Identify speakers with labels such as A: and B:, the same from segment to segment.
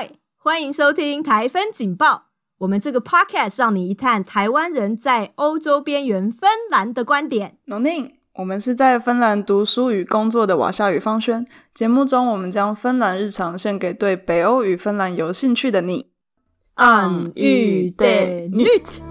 A: 会，欢迎收听台风警报。我们这个 podcast 让你一探台湾人在欧洲边缘芬兰的观点。
B: n n，我们是在芬兰读书与工作的瓦夏与方轩。节目中，我们将芬兰日常献给对北欧与芬兰有兴趣的你。
A: 暗喻的 nyt。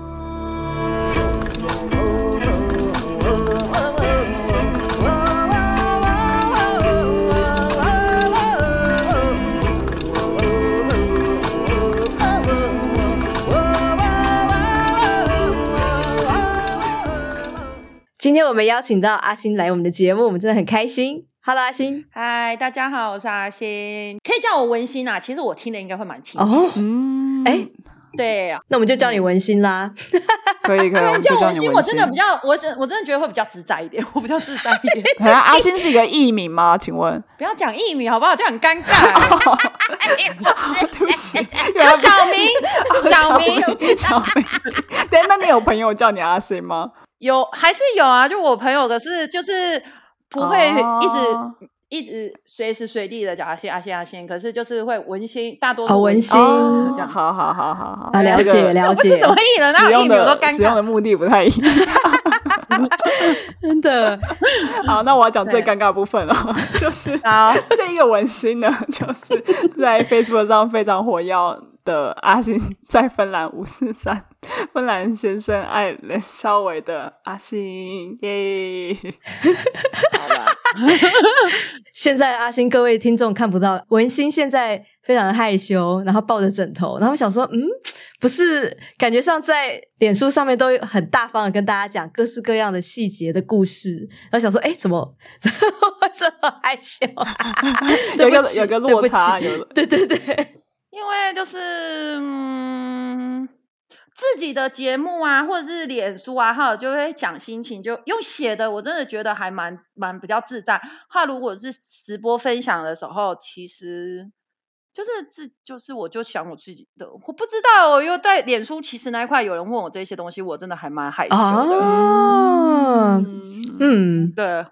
A: 今天我们邀请到阿星来我们的节目，我们真的很开心。Hello，阿星。
C: 嗨，大家好，我是阿星，可以叫我文心啊。其实我听的应该会蛮清楚。
A: 哦，嗯，哎，
C: 对啊，
A: 那我们就叫你文心啦。
B: 可以，可以。
C: 叫 文心，我真的比较，我真我真的觉得会比较自在一点，我比较自在一点。
B: 阿星是一个艺名吗？请问？
C: 不要讲艺名好不好？这样很尴尬。
B: 对不起，
C: 有小明，小明，
B: 小明。对，那你有朋友叫你阿星吗？
C: 有还是有啊？就我朋友，可是就是不会一直、哦、一直随时随地的讲阿信阿信阿信，可是就是会文心，大多数
A: 文心、
C: 哦、这样。
B: 好好好好好，
A: 啊，了解了解。
C: 什么意思？
B: 使用
C: 的
B: 使用的目的不太一样。
A: 真的。
B: 好，那我要讲最尴尬的部分了，就是啊，这一个文心呢，就是在 Facebook 上非常火药。的阿星在芬兰五四三，芬兰先生爱冷肖维的阿星耶。
A: 好了，现在阿星各位听众看不到文心现在非常的害羞，然后抱着枕头，然后想说，嗯，不是，感觉上在脸书上面都很大方的跟大家讲各式各样的细节的故事，然后想说，哎，怎么 怎么这么害羞啊？
B: 有个有个落差，有
A: 对对对。
C: 因为就是嗯，自己的节目啊，或者是脸书啊，哈，就会讲心情，就用写的，我真的觉得还蛮蛮比较自在。哈，如果是直播分享的时候，其实就是自就是我就想我自己的，我不知道，因为在脸书其实那一块有人问我这些东西，我真的还蛮害羞的。
A: 哦、嗯，嗯，
C: 对。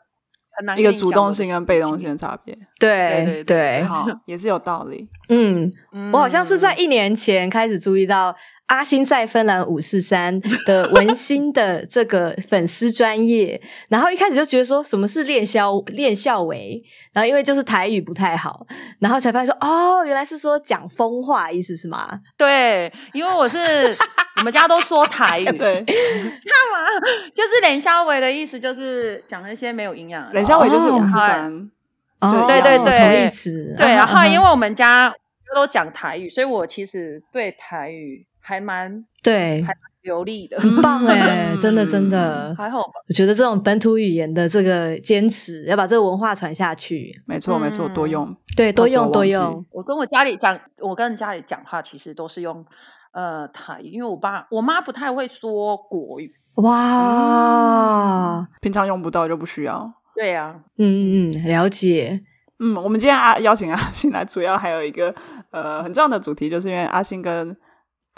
B: 一个主动性跟被动性的差别，
A: 对对对，
B: 好，也是有道理。
A: 嗯，我好像是在一年前开始注意到。阿星在芬兰五四三的文心的这个粉丝专业，然后一开始就觉得说什么是练肖练肖维，然后因为就是台语不太好，然后才发现说哦，原来是说讲风话，意思是吗？
C: 对，因为我是 我们家都说台语，对，干嘛？就是练肖维的意思就是讲那些没有营养，
B: 练肖维就是五四三，
C: 哦，对对对，同
A: 义词。
C: 对，然后因为我们家都讲台语，所以我其实对台语。还蛮
A: 对，
C: 还蛮流利的，
A: 很棒哎，真的真的
C: 还好吧？
A: 我觉得这种本土语言的这个坚持，要把这个文化传下去，
B: 没错没错，多用
A: 对，多用多用。
C: 我跟我家里讲，我跟家里讲话其实都是用呃台语，因为我爸我妈不太会说国语。
A: 哇，
B: 平常用不到就不需要。
C: 对呀，
A: 嗯嗯，了解。
B: 嗯，我们今天阿邀请阿星来，主要还有一个呃很重要的主题，就是因为阿星跟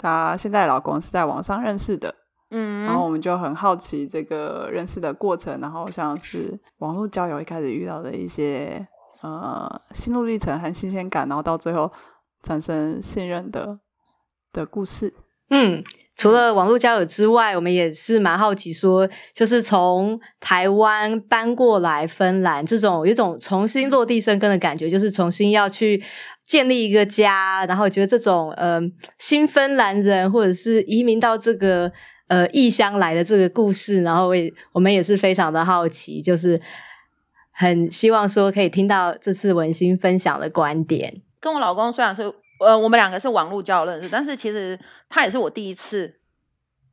B: 她现在老公是在网上认识的，嗯，然后我们就很好奇这个认识的过程，然后像是网络交友一开始遇到的一些呃心路历程和新鲜感，然后到最后产生信任的的故事。
A: 嗯，除了网络交友之外，我们也是蛮好奇说，就是从台湾搬过来芬兰这种有一种重新落地生根的感觉，就是重新要去。建立一个家，然后觉得这种呃新芬兰人或者是移民到这个呃异乡来的这个故事，然后我我们也是非常的好奇，就是很希望说可以听到这次文心分享的观点。
C: 跟我老公虽然是呃我们两个是网络交友认识，但是其实他也是我第一次。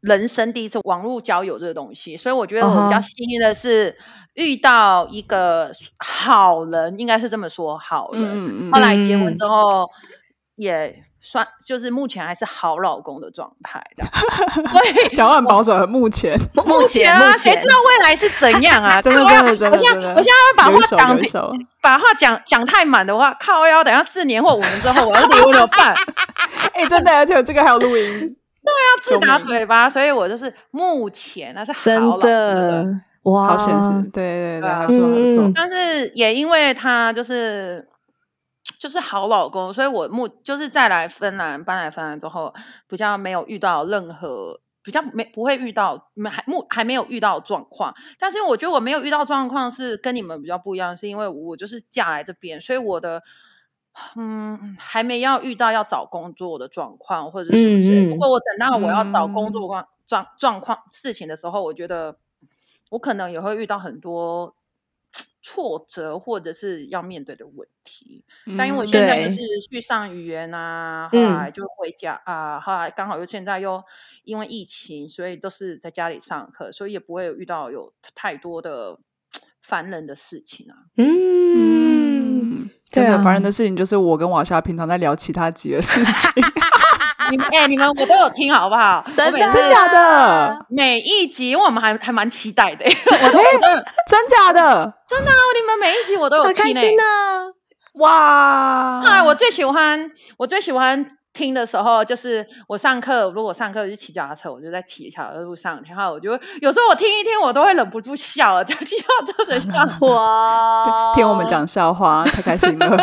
C: 人生第一次网络交友这个东西，所以我觉得我比较幸运的是遇到一个好人，uh -huh. 应该是这么说，好人。Mm -hmm. 后来结婚之后也算，就是目前还是好老公的状态，这样。对，
B: 讲话很保守，目前，
C: 目前啊，谁知道未来是怎样啊？真的，真的，真的。我现在，我现在要把话讲，把话讲讲太满的话，靠腰，等下四年或五年之后，我要离婚怎么办？
B: 哎、欸，真的，而且这个还有录音。
C: 对啊，自打嘴巴，所以我就是目前那是好
A: 真的哇，
B: 好现实，对对对，还不错，还不错。
C: 但是也因为他就是就是好老公，所以我目就是再来芬兰，搬来芬兰之后，比较没有遇到任何比较没不会遇到没还目还没有遇到状况。但是我觉得我没有遇到状况是跟你们比较不一样，是因为我就是嫁来这边，所以我的嗯还没要遇到要找工作的状况或者是什么之类。不过我等到我要找工作状状状况事情的时候，我觉得我可能也会遇到很多。挫折或者是要面对的问题，嗯、但因为我现在就是去上语言啊，后来就回家、嗯、啊，后来刚好又现在又因为疫情，所以都是在家里上课，所以也不会有遇到有太多的 烦人的事情啊。
B: 嗯，真的烦人的事情就是我跟瓦莎平常在聊其他集的事情。
C: 你们哎、欸，你们我都有听好不好？
B: 真的假的？
C: 每一集，因为我们还还蛮期待的。
B: 我都真假的？
C: 真的啊！你们每一集我都有听，开
A: 心呢
B: 哇！
C: 啊，我最喜欢，我最喜欢。听的时候，就是我上课，如果上课就骑脚踏车，我就在骑脚踏车路上，然后我就有时候我听一听，我都会忍不住笑，就骑脚踏车的笑
B: 哇！听我们讲笑话，太开心了。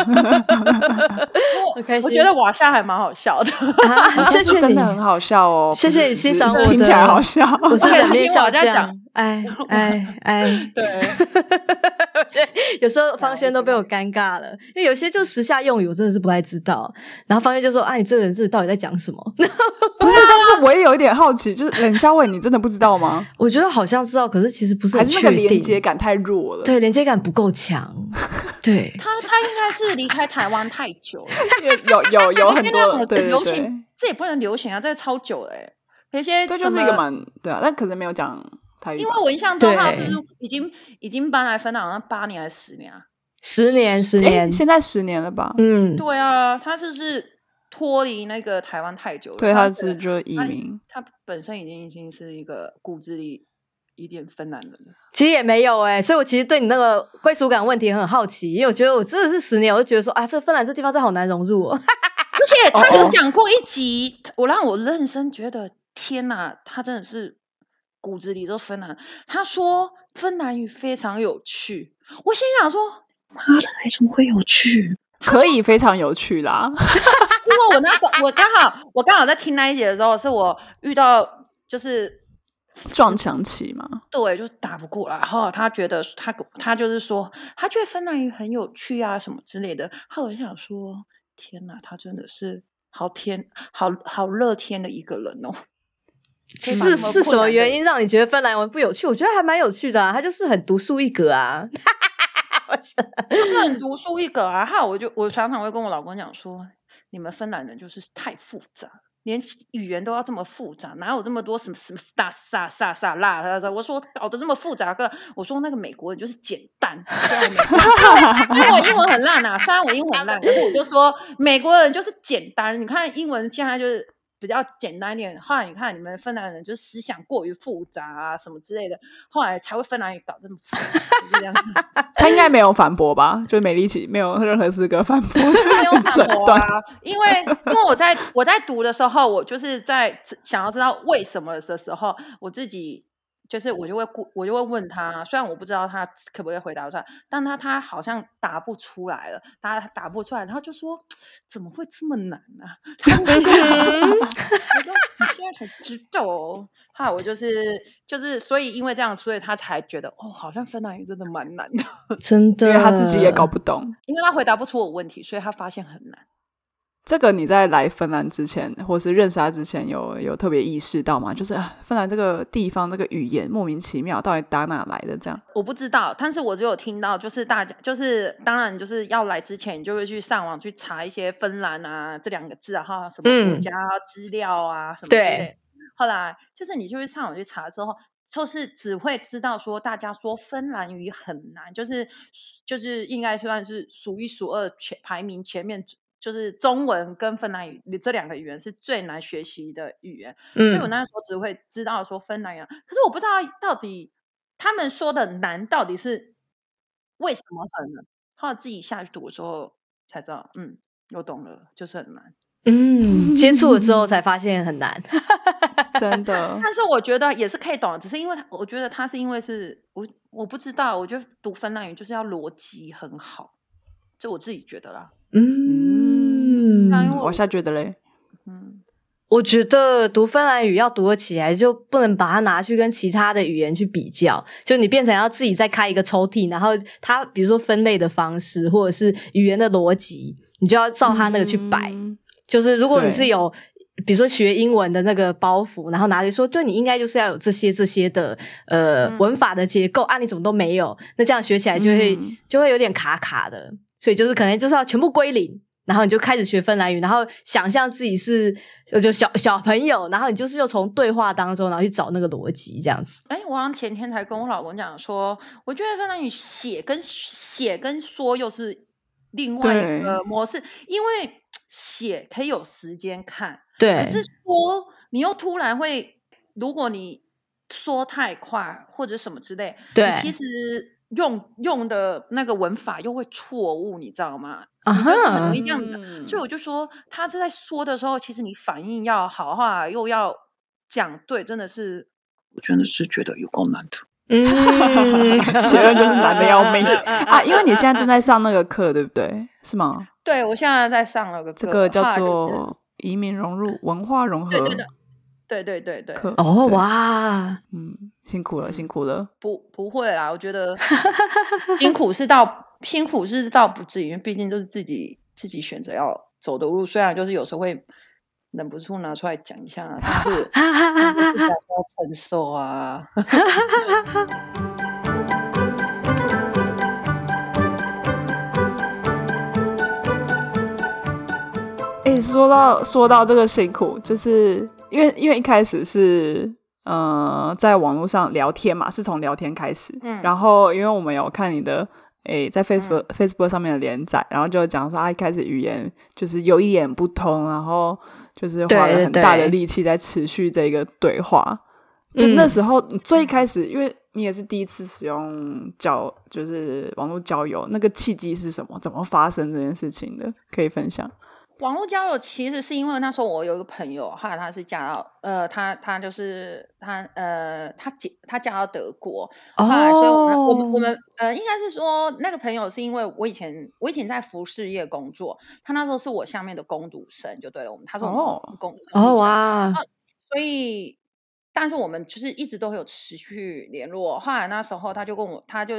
C: 我我觉得瓦夏还蛮好笑的，
A: 谢谢你，
B: 真的很好笑哦。
A: 谢谢你欣赏我的，
B: 听起来好笑。
A: 我是冷面笑匠，哎哎哎，
C: 对。
A: 有时候方轩都被我尴尬了，因为有些就时下用语，我真的是不太知道。然后方轩就说：“啊，你这个人是到底在讲什么？”
B: 不是，但是我也有一点好奇，就是冷笑话，你真的不知道吗？
A: 我觉得好像知道，可是其实不是很确定，
B: 还是那个连接感太弱了。
A: 对，连接感不够强。对，
C: 他他应该是离开台湾太久了，
B: 有有有很多对
C: 流行，这也不能流行啊，这个超久哎。有些
B: 这就是一个蛮对啊，但可能没有讲。
C: 因为我印象中他是是已经已经搬来芬兰，好像八年还是十年啊？
A: 十年，十年，
B: 现在十年了吧？
A: 嗯，
C: 对啊，他是是脱离那个台湾太久了，
B: 对，他是就移民，
C: 他本身已经已经是一个骨子里一点芬兰人了。
A: 其实也没有哎，所以我其实对你那个归属感问题很好奇，因为我觉得我真的是十年，我就觉得说啊，这芬兰这地方真好难融入哦。
C: 而且他有讲过一集，我让我认真觉得天哪，他真的是。骨子里都芬兰，他说芬兰语非常有趣。我心想说：“妈的，为什么会有趣？
B: 可以非常有趣啦！”
C: 因为我那时候我刚好我刚好在听那一节的时候，是我遇到就是
B: 撞墙期嘛，
C: 对，就打不过来。然后他觉得他他就是说他觉得芬兰语很有趣啊，什么之类的。后来我想说：“天哪，他真的是好天好好乐天的一个人哦。”
A: 是是什么原因让你觉得芬兰文不有趣？我觉得还蛮有趣的啊，他就是很独树一格啊，
C: 就是很独树一格啊。哈，我就我常常会跟我老公讲说，你们芬兰人就是太复杂，连语言都要这么复杂，哪有这么多什么什么萨萨萨萨拉？他说，我说搞得这么复杂个，我说那个美国人就是简单，虽然我 英文很烂啊，虽然我英文很烂，可是我就说美国人就是简单。你看英文现在就是。比较简单一点，后来你看你们芬兰人就是思想过于复杂啊，什么之类的，后来才会芬兰语搞这么复杂，就是这样子。
B: 他应该没有反驳吧？就是美丽奇没有任何资格反驳，
C: 没有反驳啊。因为因为我在我在读的时候，我就是在想要知道为什么的时候，我自己。就是我就会我就会问他，虽然我不知道他可不可以回答出来，但他他好像答不出来了，他答不出来，然后就说怎么会这么难呢、啊？他说你现在才知道哦，哈，我就是就是，所以因为这样，所以他才觉得哦，好像芬兰语真的蛮难的，
A: 真的，
B: 因为他自己也搞不懂，
C: 因为他回答不出我问题，所以他发现很难。
B: 这个你在来芬兰之前，或是认识他之前有，有有特别意识到吗？就是芬兰这个地方那个语言莫名其妙，到底打哪来的？这样
C: 我不知道，但是我只有听到，就是大家就是当然就是要来之前，你就会去上网去查一些芬兰啊这两个字啊，哈，什么国家资料啊、嗯、什么之类的。后来就是你就会上网去查之后，就是只会知道说大家说芬兰语很难，就是就是应该算是数一数二前排名前面。就是中文跟芬兰语这两个语言是最难学习的语言，嗯、所以我那时候只会知道说芬兰语，可是我不知道到底他们说的难到底是为什么很难。后来自己下去读的时候才知道，嗯，我懂了，就是很难。
A: 嗯，接触了之后才发现很难，
B: 真的。
C: 但是我觉得也是可以懂，只是因为我觉得他是因为是我我不知道，我觉得读芬兰语就是要逻辑很好，这我自己觉得啦。
A: 嗯，
B: 嗯，我下觉得嘞，
A: 嗯，我觉得读芬兰语要读得起来，就不能把它拿去跟其他的语言去比较，就你变成要自己再开一个抽屉，然后它比如说分类的方式或者是语言的逻辑，你就要照它那个去摆。嗯、就是如果你是有。比如说学英文的那个包袱，然后拿去说，就，你应该就是要有这些这些的呃、嗯、文法的结构啊，你怎么都没有？那这样学起来就会、嗯、就会有点卡卡的，所以就是可能就是要全部归零，然后你就开始学芬兰语，然后想象自己是就小小朋友，然后你就是又从对话当中然后去找那个逻辑这样子。
C: 哎，我好像前天才跟我老公讲说，我觉得芬兰语写跟写跟说又是另外一个模式，因为写可以有时间看。
A: 对，
C: 可是说你又突然会，如果你说太快或者什么之类，
A: 对，
C: 其实用用的那个文法又会错误，你知道吗？
A: 啊哈，
C: 就很容易这样子。嗯、所以我就说，他是在说的时候，其实你反应要好话，又要讲对，真的是，我真的是觉得有够难的。
A: 嗯，
B: 结论就是难的要命 啊！因为你现在正在上那个课，对不对？是吗？
C: 对，我现在在上了个课，
B: 这个叫做。移民融入文化融合，
C: 对对对对对对对。
A: 哦哇，
B: 嗯，辛苦了，辛苦了。
C: 不不会啦，我觉得 辛苦是到辛苦是到不至于，因为毕竟都是自己自己选择要走的路。虽然就是有时候会忍不住拿出来讲一下，但是要承受啊。
B: 说到说到这个辛苦，就是因为因为一开始是呃在网络上聊天嘛，是从聊天开始，嗯，然后因为我们有看你的诶在 Facebook、嗯、Facebook 上面的连载，然后就讲说啊一开始语言就是有一点不通，然后就是花了很大的力气在持续这个对话，对对对，就那时候最开始，因为你也是第一次使用交就是网络交友，那个契机是什么？怎么发生这件事情的？可以分享。
C: 网络交友其实是因为那时候我有一个朋友，后来他是嫁到呃，他他就是他呃，他嫁他嫁到德国，后来所以我们我们我们呃，应该是说那个朋友是因为我以前我以前在服饰业工作，他那时候是我下面的工读生就对了，我们他说我们工读生
A: 哦哇，
C: 所以但是我们就是一直都会有持续联络，后来那时候他就跟我他就。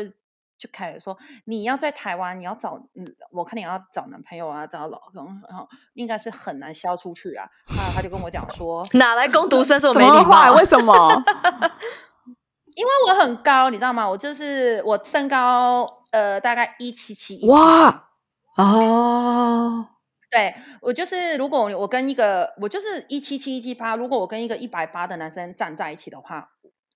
C: 就开始说，你要在台湾，你要找嗯，我看你要找男朋友啊，找老公，然后应该是很难销出去啊。他他就跟我讲说，
A: 哪来工读生这么没礼貌？
B: 为什么？
C: 因为我很高，你知道吗？我就是我身高呃大概一七七。
A: 哇哦，
C: 对我就是如果我跟一个我就是一七七一七八，如果我跟一个一百八的男生站在一起的话，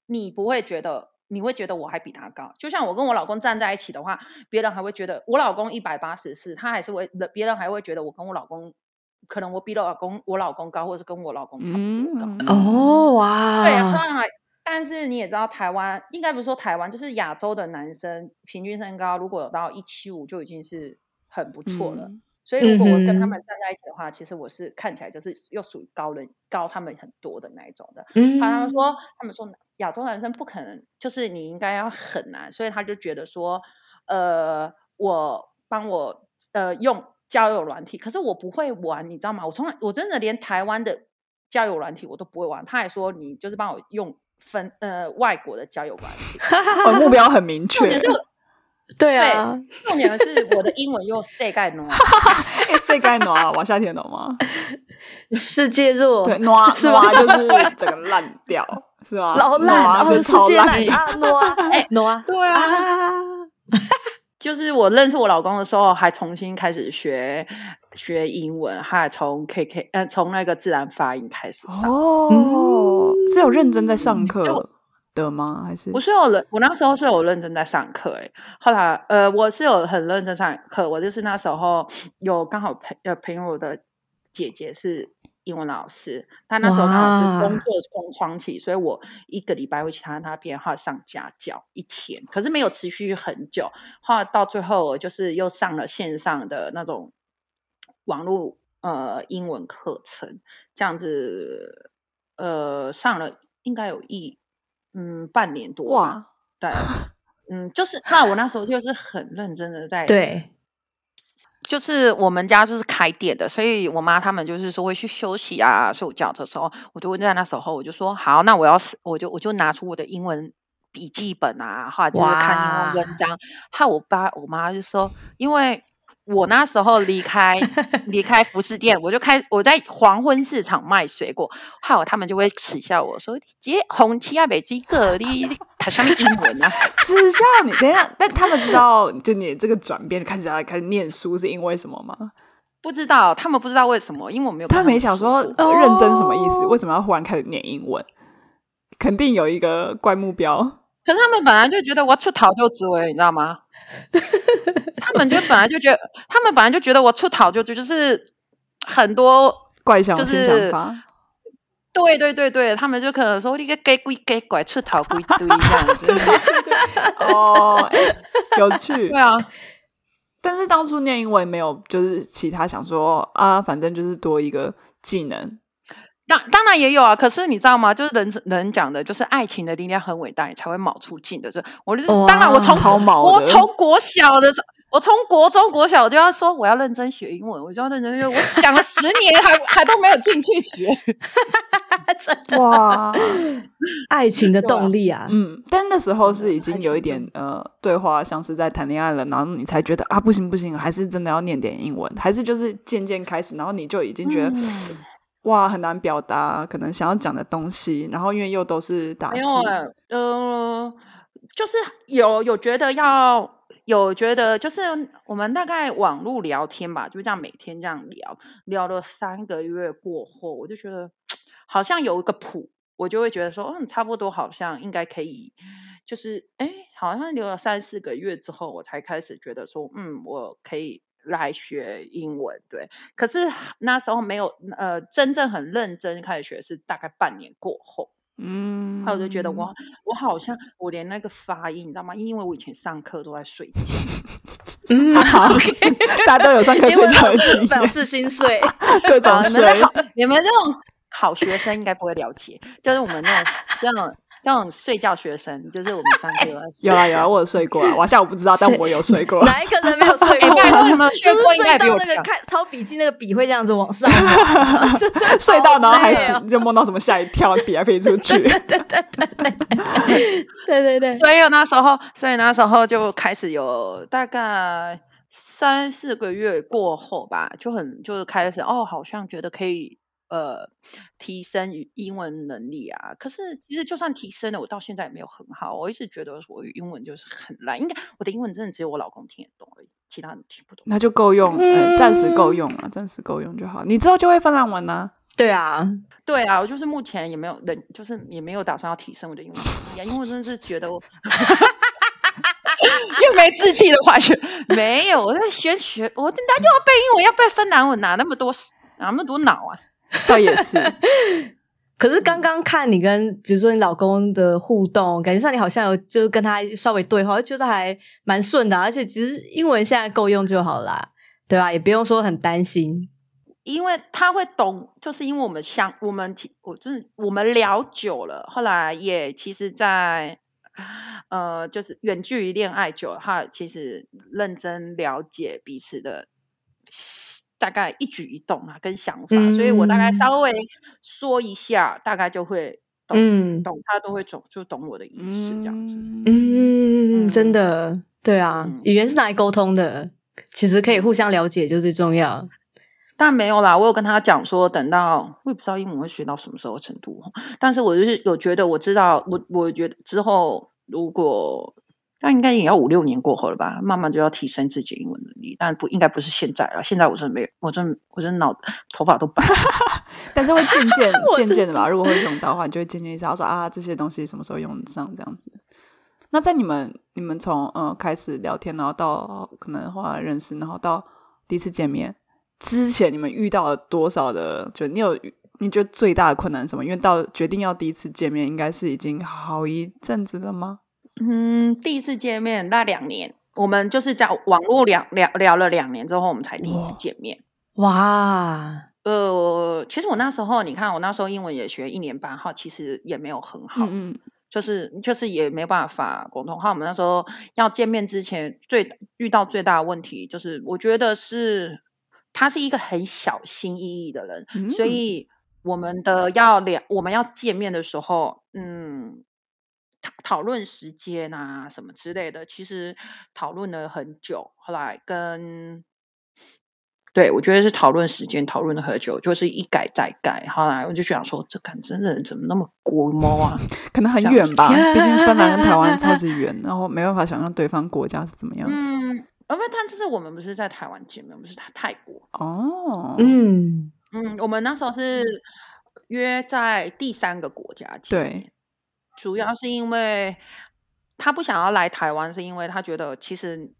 C: 你不会觉得。你会觉得我还比他高，就像我跟我老公站在一起的话，别人还会觉得我老公一百八十四，他还是会，别人还会觉得我跟我老公，可能我比老公我老公高，或者是跟我老公差不多高。
A: 嗯、哦哇，
C: 对，但是你也知道，台湾应该不是说台湾，就是亚洲的男生平均身高如果有到一七五就已经是很不错了。嗯、所以如果我跟他们站在一起的话，嗯、其实我是看起来就是又属于高人高他们很多的那一种的。嗯，他们说他们说。亚洲男生不可能，就是你应该要很难，所以他就觉得说，呃，我帮我呃用交友软体，可是我不会玩，你知道吗？我从来我真的连台湾的交友软体我都不会玩。他还说你就是帮我用分呃外国的交友软体，
B: 我 目标很明确。
A: 对啊，
C: 重点是我的英文又世界暖，
B: 世界暖往下填懂吗？
A: 世界弱，
B: 对暖 是吧？就是整个烂掉。是吧？
A: 老烂，然后世界烂啊，挪啊，哎，诺啊，
C: 对啊，就是我认识我老公的时候，还重新开始学学英文，还从 K K，呃，从那个自然发音开始上。
B: 哦，是有认真在上课的吗？还是
C: 我是有认，我那时候是有认真在上课，哎，后来呃，我是有很认真上课，我就是那时候有刚好朋呃朋友的姐姐是。英文老师，他那时候刚好是工作空窗期，所以我一个礼拜会去她那边哈上家教一天，可是没有持续很久。后来到最后，我就是又上了线上的那种网络呃英文课程，这样子呃上了应该有一嗯半年多哇，对，嗯，就是那我那时候就是很认真的在
A: 对。
C: 就是我们家就是开店的，所以我妈他们就是说会去休息啊、睡午觉的时候，我就在那时候我就说好，那我要是我就我就拿出我的英文笔记本啊，或者就是看英文文章，害我爸我妈就说，因为。我那时候离开 离开服饰店，我就开我在黄昏市场卖水果，还有他们就会耻笑我说：“姐红旗啊，北极个你他上面英文啊，
B: 耻笑你。”等一下，但他们知道就你这个转变开始要开始念书是因为什么吗？
C: 不知道，他们不知道为什么，因为我没有。
B: 他没想说认真什么意思？为什么要忽然开始念英文？肯定有一个怪目标。
C: 可是他们本来就觉得我出逃就追，你知道吗？他们就本来就觉得，他们本来就觉得我出逃就追，就是很多
B: 怪想想法。
C: 对对对对，他们就可能说你个给鬼给拐出逃鬼堆这样子。
B: 哦，有趣。
C: 对啊，
B: 但是当初念英文没有，就是其他想说啊，反正就是多一个技能。
C: 当当然也有啊，可是你知道吗？就是人人讲的，就是爱情的力量很伟大，你才会卯出劲的。这我就是当然，我从我从国小的时候，我从国中国小我就要说我要认真学英文，我就要认真学。我想了十年还 还都没有进去学，
A: 真的哇！爱情的动力啊，
B: 嗯。但那时候是已经有一点呃对话，像是在谈恋爱了，然后你才觉得啊不行不行，还是真的要念点英文，还是就是渐渐开始，然后你就已经觉得。嗯哇，很难表达可能想要讲的东西，然后因为又都是打字，没有，
C: 呃，就是有有觉得要有觉得，就是我们大概网络聊天吧，就这样每天这样聊，聊了三个月过后，我就觉得好像有一个谱，我就会觉得说，嗯，差不多好像应该可以，就是哎，好像聊了三四个月之后，我才开始觉得说，嗯，我可以。来学英文，对，可是那时候没有呃，真正很认真开始学是大概半年过后，嗯，我就觉得我我好像我连那个发音，你知道吗？因为我以前上课都在睡觉，
B: 嗯，好，okay, 大家都有上课睡觉，
A: 表示心碎，
B: 各种
C: 你们的好，你们这种好学生应该不会了解，就是我们那种这样。这种睡觉学生，就是我们上课
B: 有啊有啊，我有睡过啊。我下午不知道，但我有睡过。
A: 哪一个人没有睡过？就是睡到那个看抄笔记，那个笔会这样子往上，
B: 睡到然后还是就梦到什么吓一跳，笔还飞出去。对对对对对
A: 对对对对。
C: 所以那时候，所以那时候就开始有大概三四个月过后吧，就很就是开始哦，好像觉得可以。呃，提升语英文能力啊，可是其实就算提升了，我到现在也没有很好。我一直觉得我英文就是很烂，应该我的英文真的只有我老公听得懂而已，其他人听不懂。
B: 那就够用，嗯，暂时够用啊，暂时够用就好。你之后就会芬兰文呢？
A: 对啊，
C: 对啊，我就是目前也没有人，就是也没有打算要提升我的英文能力啊，因为我真的是觉得我 又没志气的话学，没有我在学学，我等下又要背英文，要背芬兰文，哪那么多哪那么多脑啊？
B: 倒也是，
A: 可是刚刚看你跟比如说你老公的互动，感觉上你好像有就跟他稍微对话，觉得还蛮顺的，而且其实英文现在够用就好啦，对吧？也不用说很担心，
C: 因为他会懂，就是因为我们相我们我就是我们聊久了，后来也其实在，在呃就是远距离恋爱久了，他其实认真了解彼此的。大概一举一动啊，跟想法，嗯、所以我大概稍微说一下，大概就会懂，嗯、懂他都会懂，就懂我的意思这样子。
A: 嗯，嗯真的，对啊，嗯、语言是拿来沟通的，其实可以互相了解就最重要。
C: 但没有啦，我有跟他讲说，等到我也不知道英文会学到什么时候程度，但是我就是有觉得，我知道，我我觉得之后如果。那应该也要五六年过后了吧，慢慢就要提升自己英文能力，但不应该不是现在了。现在我真的没有，我真我真脑 头发都白，
B: 但是会渐渐 渐渐的吧。如果会用到的话，你就会渐渐知道说啊，这些东西什么时候用得上这样子。那在你们你们从呃开始聊天，然后到可能后来认识，然后到第一次见面之前，你们遇到了多少的？就你有你觉得最大的困难是什么？因为到决定要第一次见面，应该是已经好一阵子了吗？
C: 嗯，第一次见面那两年，我们就是在网络聊聊聊了两年之后，我们才第一次见面。
A: 哇，
C: 呃，其实我那时候，你看我那时候英文也学一年半，哈，其实也没有很好。嗯，就是就是也没办法沟通。哈，我们那时候要见面之前，最遇到最大的问题就是，我觉得是他是一个很小心翼翼的人，嗯、所以我们的要聊，我们要见面的时候，嗯，讨讨论时间啊什么之类的，其实讨论了很久。后来跟对，我觉得是讨论时间，讨论了很久，就是一改再改。后来我就想说，这看真的怎么那么国猫啊？
B: 可能很远吧，毕竟芬兰跟台湾超级远，然后没办法想象对方国家是怎么样。
C: 嗯，因为他就是我们不是在台湾见面，我们是在泰国。
B: 哦，
A: 嗯
C: 嗯，我们那时候是约在第三个国家见面，对，主要是因为他不想要来台湾，是因为他觉得其实。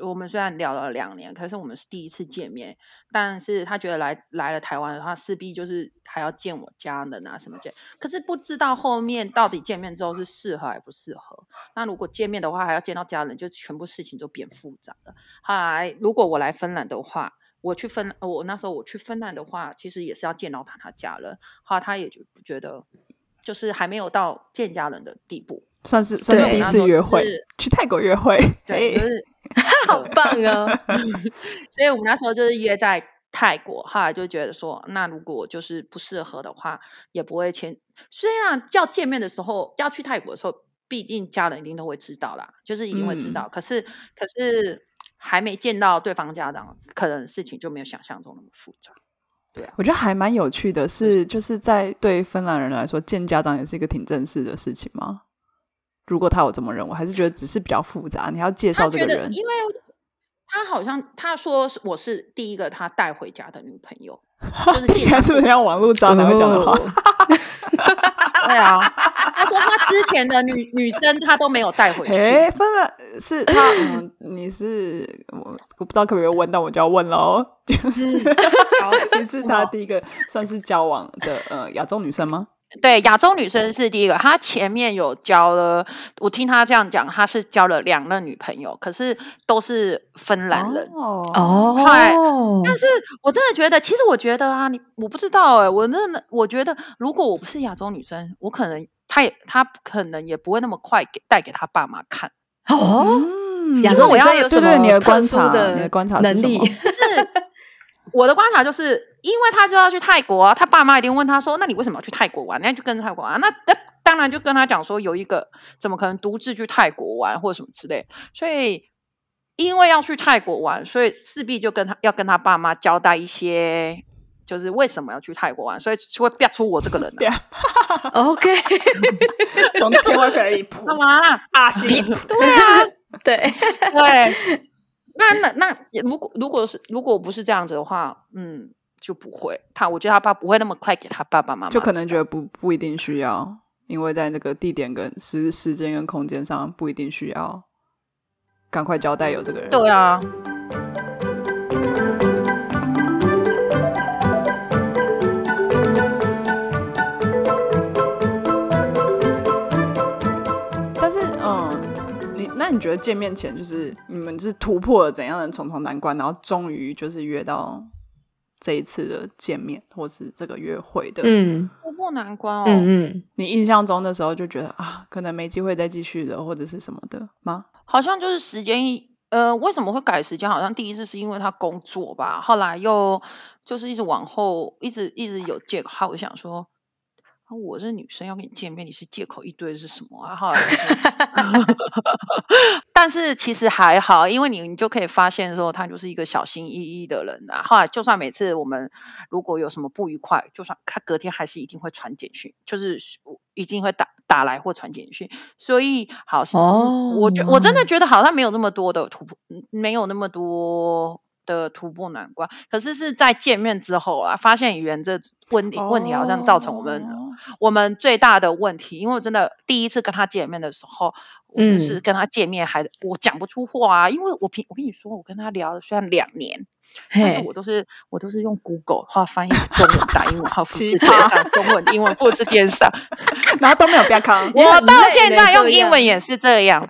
C: 我们虽然聊了两年，可是我们是第一次见面。但是他觉得来来了台湾的话，势必就是还要见我家人啊什么见。可是不知道后面到底见面之后是适合还不适合。那如果见面的话，还要见到家人，就全部事情都变复杂了。后来如果我来芬兰的话，我去芬，我那时候我去芬兰的话，其实也是要见到他他家人。后来他也就觉得，就是还没有到见家人的地步，
B: 算是算是第一次约会，去泰国约会，
C: 对，就是。
A: 好棒啊！
C: 所以我们那时候就是约在泰国，后来就觉得说，那如果就是不适合的话，也不会签。虽然叫见面的时候要去泰国的时候，必定家人一定都会知道啦，就是一定会知道。嗯、可是，可是还没见到对方家长，可能事情就没有想象中那么复杂。对啊，
B: 我觉得还蛮有趣的是，是就是在对芬兰人来说，见家长也是一个挺正式的事情吗？如果他有这么认为，还是觉得只是比较复杂。你要介绍这个人，
C: 因为他好像他说我是第一个他带回家的女朋友，就是
B: 是不是像网络渣男会讲的话？
C: 对啊，他说他之前的女 女生他都没有带回去。
B: 哎，分了是他，嗯，你是我我不知道可不可以问，但我就要问喽，就是 你是他第一个算是交往的呃亚洲女生吗？
C: 对，亚洲女生是第一个，他前面有交了，我听他这样讲，他是交了两任女朋友，可是都是芬兰人
A: 哦。哦，
C: 但是我真的觉得，其实我觉得啊，你我不知道哎，我真的我觉得，如果我不是亚洲女生，我可能她也他可能也不会那么快给带给他爸妈看
A: 哦。亚洲我要有什么特殊的
B: 你的观察
A: 能力？
C: 是。我的观察就是，因为他就要去泰国啊，他爸妈一定问他说：“那你为什么要去泰国玩？”那就跟着泰国玩。那那当然就跟他讲说，有一个怎么可能独自去泰国玩或者什么之类。所以因为要去泰国玩，所以势必就跟他要跟他爸妈交代一些，就是为什么要去泰国玩，所以就会逼出我这个人。
A: OK，
B: 从天外飞来一扑，
C: 干嘛啦？
B: 阿信，
C: 对啊，
A: 对
C: 对。那那那，如果如果是如果不是这样子的话，嗯，就不会。他我觉得他爸不会那么快给他爸爸妈妈，
B: 就可能觉得不不一定需要，因为在那个地点跟时时间跟空间上不一定需要，赶快交代有这个人。
C: 对啊。
B: 你觉得见面前就是你们是突破了怎样的重重难关，然后终于就是约到这一次的见面，或是这个约会的？
A: 嗯，
C: 突破难关哦。
A: 嗯嗯，
B: 你印象中的时候就觉得啊，可能没机会再继续的，或者是什么的吗？
C: 好像就是时间一呃，为什么会改时间？好像第一次是因为他工作吧，后来又就是一直往后，一直一直有借口。我想说。我是女生要跟你见面，你是借口一堆是什么啊？后来，其实还好，因为你你就可以发现说他就是一个小心翼翼的人啊。后来就算每次我们如果有什么不愉快，就算他隔天还是一定会传简讯，就是一定会打打来或传简讯。所以好像，oh. 我觉我真的觉得好像没有那么多的突破，没有那么多。的突破难关，可是是在见面之后啊，发现语言这问题问题好像造成我们、oh. 我们最大的问题。因为我真的第一次跟他见面的时候，嗯，是跟他见面还我讲不出话啊，因为我平我跟你说，我跟他聊了虽然两年.但是我都是我都是用 Google 话翻译中文打英文，号复制贴上中文英文复制贴上，
B: 然后都没有变 康。
C: 我到现在用英文也是这样。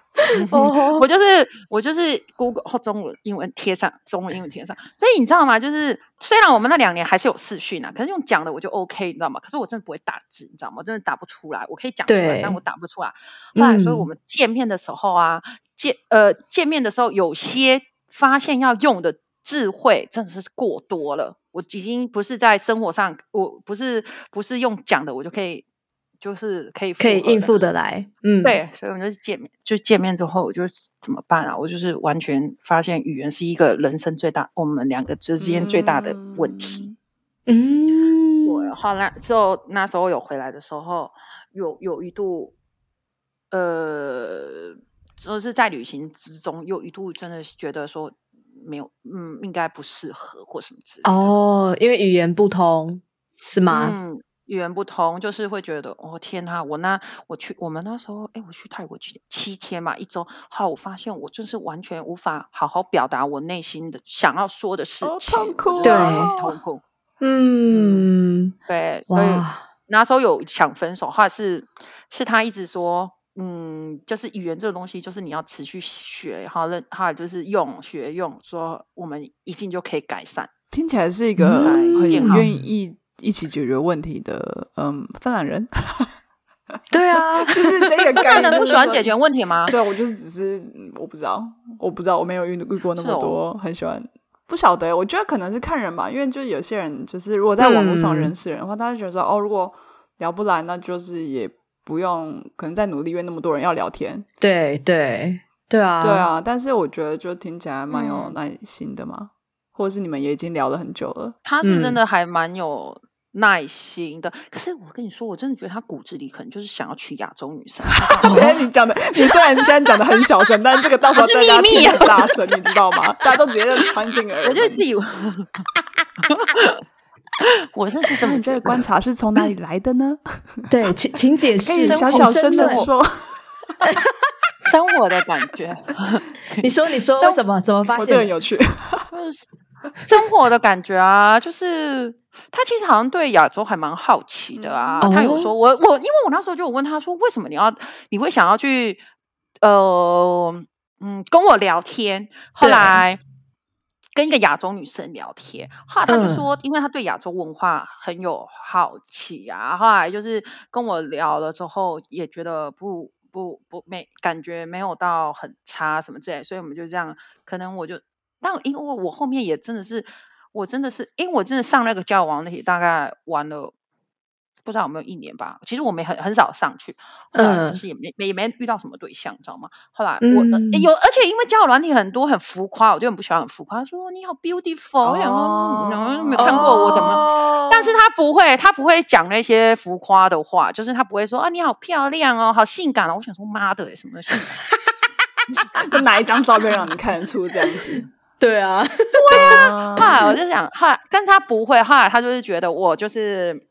C: 哦，我就是我就是 Google 或中文、英文贴上，中文、英文贴上。所以你知道吗？就是虽然我们那两年还是有视讯啊，可是用讲的我就 OK，你知道吗？可是我真的不会打字，你知道吗？我真的打不出来。我可以讲出来，但我打不出来。后来，所以我们见面的时候啊，见呃见面的时候，有些发现要用的智慧真的是过多了。我已经不是在生活上，我不是不是用讲的，我就可以。就是可以可
A: 以应付得来，嗯，
C: 对，所以我们就是见面，就见面之后，我就怎么办啊？我就是完全发现语言是一个人生最大，我们两个之间最大的问题。嗯，对。后来之后那时候有回来的时候，有有一度，呃，就是在旅行之中，有一度真的觉得说没有，嗯，应该不适合或什么之类的。
A: 哦，因为语言不通，是吗？
C: 嗯。语言不通，就是会觉得哦天呐，我那我去我们那时候，哎，我去泰国去七天嘛，一周，后来我发现我就是完全无法好好表达我内心的想要说的事情，
B: 痛苦，
A: 对，
C: 痛苦，
A: 嗯，
C: 对，所以那时候有想分手，后来是是他一直说，嗯，就是语言这个东西，就是你要持续学，然后认，后来就是用学用，说我们一定就可以改善，
B: 听起来是一个很愿意。一起解决问题的，嗯，芬兰人，
A: 对啊，
B: 就是这个
C: 芬兰人不喜欢解决问题吗？
B: 对，我就是只是我不知道，我不知道，我没有遇遇过那么多很喜欢，哦、不晓得，我觉得可能是看人吧，因为就有些人就是如果在网络上认识人的话，他、嗯、就觉得说哦，如果聊不来，那就是也不用可能再努力，因为那么多人要聊天。
A: 对对对啊，
B: 对啊，但是我觉得就听起来蛮有耐心的嘛，嗯、或者是你们也已经聊了很久了，
C: 他是真的还蛮有。耐心的，可是我跟你说，我真的觉得他骨子里可能就是想要娶亚洲女生。
B: 你讲的，你虽然现在讲的很小声，但这个到时候大家听很大声，你知道吗？大家都直接穿进耳。
C: 我就自己，我是是什么？
B: 你这个观察是从哪里来的呢？
A: 对，请请解释，
B: 小小声的说。
C: 生活的感觉，
A: 你说，你说为什么？怎么发现？
B: 这很有趣。
C: 就是 生活的感觉啊，就是。他其实好像对亚洲还蛮好奇的啊。嗯、他有说，我我因为我那时候就有问他说，为什么你要你会想要去呃嗯跟我聊天？后来跟一个亚洲女生聊天，后来他就说，因为他对亚洲文化很有好奇啊。后来就是跟我聊了之后，也觉得不不不没感觉没有到很差什么之类，所以我们就这样。可能我就但因为我后面也真的是。我真的是，因为我真的上那个交友网那些，大概玩了不知道有没有一年吧。其实我没很很少上去，嗯，就是也没没也没遇到什么对象，知道吗？后来我、有，而且因为交友软体很多很浮夸，我就很不喜欢很浮夸。他说你好 beautiful，、哦、我想说，然后没有看过我怎么？哦、但是他不会，他不会讲那些浮夸的话，就是他不会说啊你好漂亮哦，好性感哦。我想说妈的，什么性感？
B: 就哪一张照片让你看得出这样子？
A: 对啊，
C: 对啊，后来我就想，后来但是他不会，后来他就是觉得我就是，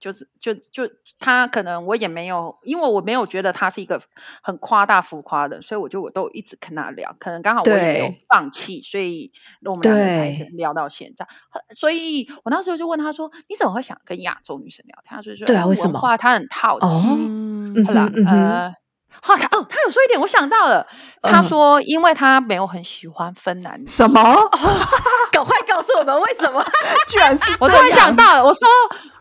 C: 就是就就他可能我也没有，因为我没有觉得他是一个很夸大浮夸的，所以我就我都一直跟他聊，可能刚好我也没有放弃，所以我们两个才一直聊到现在。所以我那时候就问他说：“你怎么会想跟亚洲女生聊天？”他就说：“对啊，为什么？”他很好奇，后来呃。好，他哦，他有说一点，我想到了。他说，因为他没有很喜欢芬兰女
B: 什么？
A: 赶快告诉我们为什么？
B: 居然是
C: 我突然想到了。我说，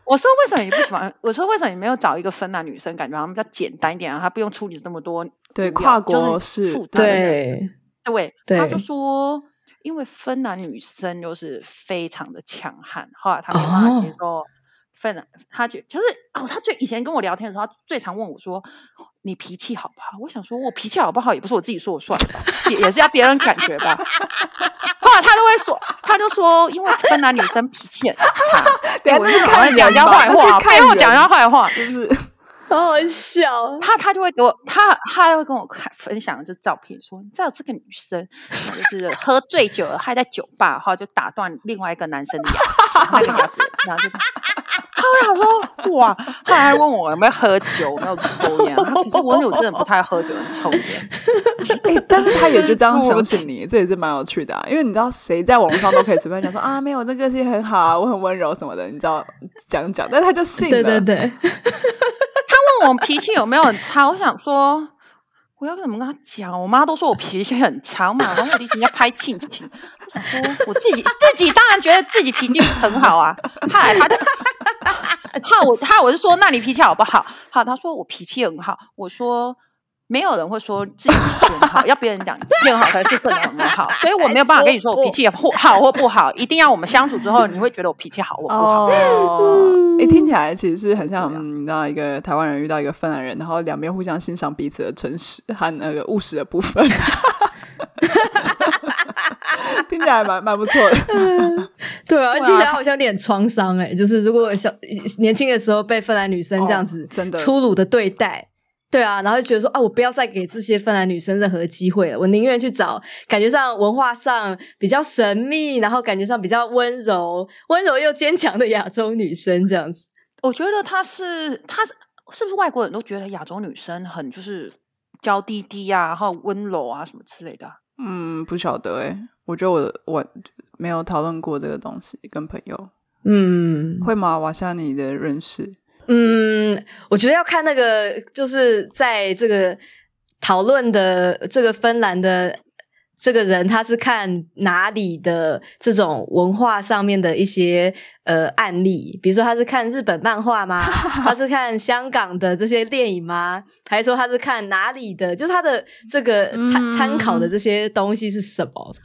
C: 我说为什么你不喜欢？我说为什么你没有找一个芬兰女生？感觉他们比较简单一点啊，他不用处理这么多
B: 对跨国事，
C: 对对对。他就说，因为芬兰女生就是非常的强悍，后来他没办法接受。芬兰，他就就是哦，他最以前跟我聊天的时候，他最常问我说：“你脾气好不好？”我想说，我脾气好不好也不是我自己说了算的，也也是要别人感觉吧。后来他都会说，他就说，因为芬兰女生脾气很差，对我就讲人家坏话，背后讲人家坏话，就是。
A: 好好笑，
C: 他他就会给我，他他会跟我看分享就是照片，说你知道这个女生，就是喝醉酒了，还在酒吧，然后就打断另外一个男生的牙齿，那个牙齿，然后就，他会想说哇，他还问我有没有喝酒，有没有抽烟，可是我有真的不太喝酒，抽烟，
B: 欸，但是他也就这样 相信你，这也是蛮有趣的，啊，因为你知道谁在网络上都可以随便讲说啊，没有，这个性很好啊，我很温柔什么的，你知道讲讲，但他就信了，
A: 对 对对。
C: 我脾气有没有很差？我想说，我要怎么跟他讲？我妈都说我脾气很差嘛，然后我弟人家拍亲亲，我想说我自己自己当然觉得自己脾气很好啊，嗨，他 就怕我，他我就说，那你脾气好不好？好，他说我脾气很好，我说。没有人会说自己脾气很好，要别人讲脾气很好才是真的很好，所以我没有办法跟你说我脾气或好或不好，一定要我们相处之后，你会觉得我脾气好或不好。
B: 哦，哎，听起来其实是很像，你知道，一个台湾人遇到一个芬兰人，然后两边互相欣赏彼此的诚实和那个务实的部分，听起来蛮蛮不错的。
A: 对啊，听起来好像有点创伤哎，就是如果小年轻的时候被芬兰女生这样子真的粗鲁的对待。对啊，然后就觉得说啊，我不要再给这些芬兰女生任何机会了，我宁愿去找感觉上文化上比较神秘，然后感觉上比较温柔、温柔又坚强的亚洲女生这样子。
C: 我觉得她是，她是是不是外国人都觉得亚洲女生很就是娇滴滴啊，然后温柔啊什么之类的？
B: 嗯，不晓得诶，我觉得我我没有讨论过这个东西跟朋友。
A: 嗯，
B: 会吗？瓦夏你的认识？
A: 嗯，我觉得要看那个，就是在这个讨论的这个芬兰的这个人，他是看哪里的这种文化上面的一些呃案例，比如说他是看日本漫画吗？他是看香港的这些电影吗？还是说他是看哪里的？就是他的这个参参考的这些东西是什么？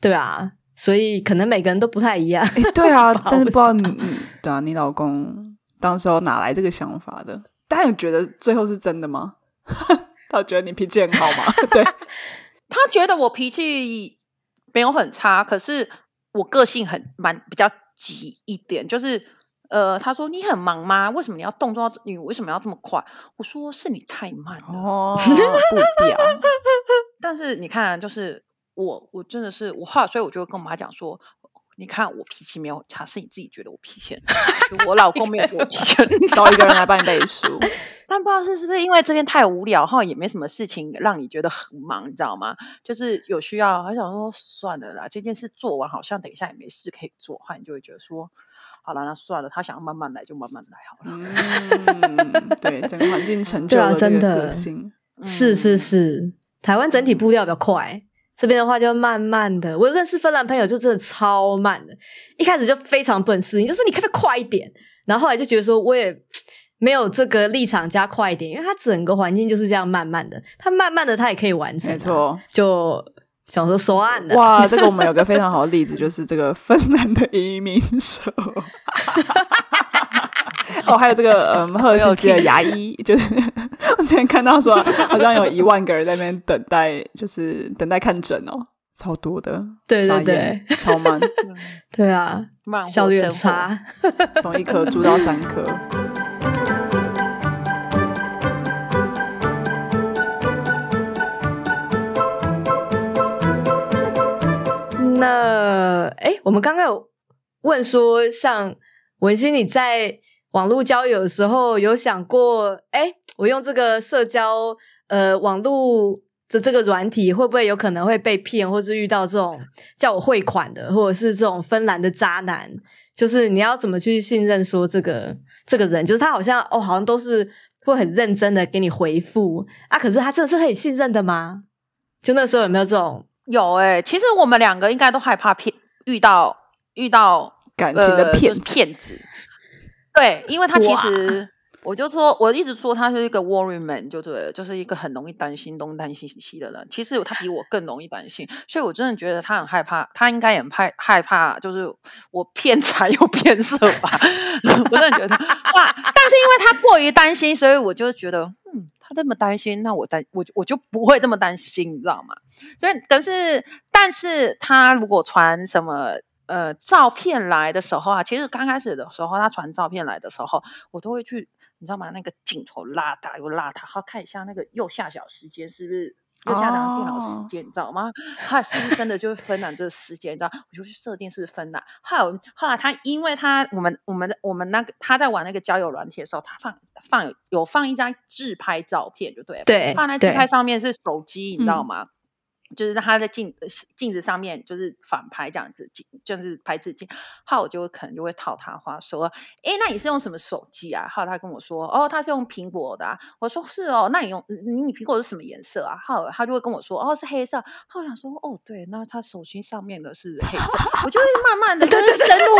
A: 对啊，所以可能每个人都不太一样。
B: 诶对啊，但是不知道你，对啊，你老公。当时候哪来这个想法的？但你觉得最后是真的吗？他觉得你脾气很好吗？对，
C: 他觉得我脾气没有很差，可是我个性很蛮比较急一点。就是呃，他说你很忙吗？为什么你要动作？你为什么要这么快？我说是你太慢了
B: 哦，步调。
C: 但是你看，就是我，我真的是我话，所以我就跟我妈讲说。你看我脾气没有差，是你自己觉得我脾气很差。我老公没有觉得我脾气很差，
B: 找一个人来帮你背书。
C: 但不知道是是不是因为这边太无聊，哈，也没什么事情让你觉得很忙，你知道吗？就是有需要，还想说算了啦，这件事做完好像等一下也没事可以做，话你就会觉得说，好了，那算了，他想要慢慢来就慢慢来好了。
B: 嗯，对，整个环境成 就了这个个性，
A: 啊、是是是，台湾整体步调比较快。这边的话就慢慢的，我认识芬兰朋友就真的超慢的，一开始就非常不能适应，就说你可不可以快一点？然后后来就觉得说我也没有这个立场加快一点，因为他整个环境就是这样慢慢的，他慢慢的他也可以完成，没错，就想说说案的。
B: 哇，这个我们有个非常好的例子，就是这个芬兰的移民手。哦，还有这个嗯，赫尔辛基的牙医，就是 我之前看到说，好像有一万个人在那边等待，就是等待看诊哦，超多的，
A: 对对对，
B: 超慢，
A: 对啊，效率很差，
B: 从一颗住到三颗。
A: 那哎，我们刚刚有问说，像文心你在。网络交友的时候有想过，哎，我用这个社交呃网络的这个软体，会不会有可能会被骗，或是遇到这种叫我汇款的，或者是这种芬兰的渣男？就是你要怎么去信任说这个这个人，就是他好像哦，好像都是会很认真的给你回复啊，可是他真的是很信任的吗？就那时候有没有这种？
C: 有哎、欸，其实我们两个应该都害怕骗，遇到遇到
B: 感情的骗、呃就是、骗子。
C: 对，因为他其实，我就说，我一直说他是一个 worry man，就对了，就是一个很容易担心东担心西的人。其实他比我更容易担心，所以我真的觉得他很害怕，他应该也很害害怕，就是我骗财又骗色吧。我真的觉得哇，但是因为他过于担心，所以我就觉得，嗯，他这么担心，那我担我我就不会这么担心，你知道吗？所以，但是，但是他如果传什么？呃，照片来的时候啊，其实刚开始的时候，他传照片来的时候，我都会去，你知道吗？那个镜头拉大又拉大，好看一下那个右下角时间是不是右下角电脑时间，oh. 你知道吗？他是不是真的就是芬兰这个时间？你知道，我就去设定是不是芬兰。后来后来他因为他我们我们我们那个他在玩那个交友软体的时候，他放放有有放一张自拍照片，就对了，
A: 对，
C: 放在自拍上面是手机，你知道吗？嗯就是让他在镜镜子上面就是反拍这样子，就是拍自己。后来我就可能就会套他话说：“哎，那你是用什么手机啊？”后来他跟我说：“哦，他是用苹果的啊。”我说：“是哦，那你用你你苹果是什么颜色啊？”后来他就会跟我说：“哦，是黑色。”后来我想说：“哦，对，那他手机上面的是黑色。”我就会慢慢的 就是深入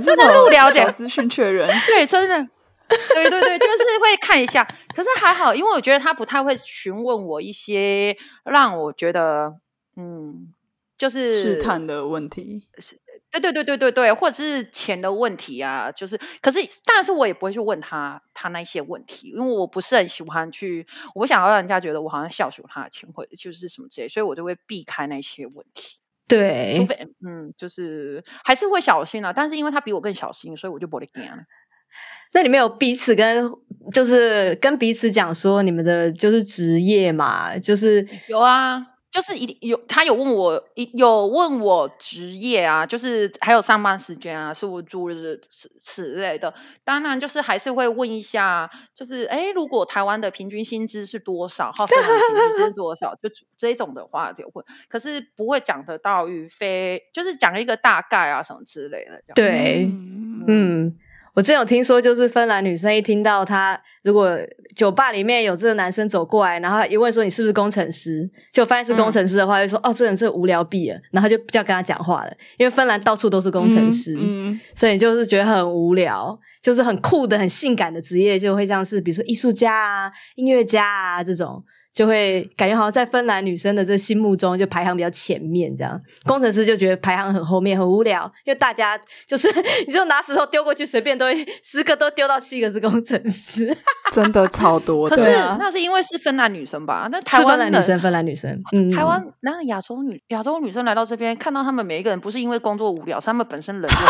C: 深入了解
B: 资讯确认，
C: 对，真的。对对对，就是会看一下，可是还好，因为我觉得他不太会询问我一些让我觉得嗯，就是
B: 试探的问题，
C: 是，对对对对对对，或者是钱的问题啊，就是，可是但是我也不会去问他他那些问题，因为我不是很喜欢去，我不想要让人家觉得我好像笑数他的钱或者就是什么之类，所以我就会避开那些问题。
A: 对，
C: 除非嗯，就是还是会小心啊，但是因为他比我更小心，所以我就不会讲了。
A: 那你们有彼此跟就是跟彼此讲说你们的就是职业嘛？就是
C: 有啊，就是一定有他有问我有问我职业啊，就是还有上班时间啊，是不是诸日此此类的。当然就是还是会问一下，就是哎，如果台湾的平均薪资是多少？哈，平均薪资是多少？就这种的话就问，可是不会讲得到于非，就是讲一个大概啊什么之类的。
A: 对，嗯。嗯我之前有听说，就是芬兰女生一听到他如果酒吧里面有这个男生走过来，然后一问说你是不是工程师，就发现是工程师的话，就说、嗯、哦，这人是无聊毙了，然后就不要跟他讲话了，因为芬兰到处都是工程师，嗯嗯、所以就是觉得很无聊，就是很酷的、很性感的职业，就会像是比如说艺术家啊、音乐家啊这种。就会感觉好像在芬兰女生的这心目中就排行比较前面，这样工程师就觉得排行很后面，很无聊，因为大家就是 你就拿石头丢过去，随便都会十个都丢到七个是工程师，
B: 真的超多的。
C: 可是那是因为是芬兰女生吧？那台湾
A: 芬兰女生，芬兰女生，嗯，
C: 台湾那个亚洲女亚洲女生来到这边，看到他们每一个人不是因为工作无聊，是他们本身冷漠。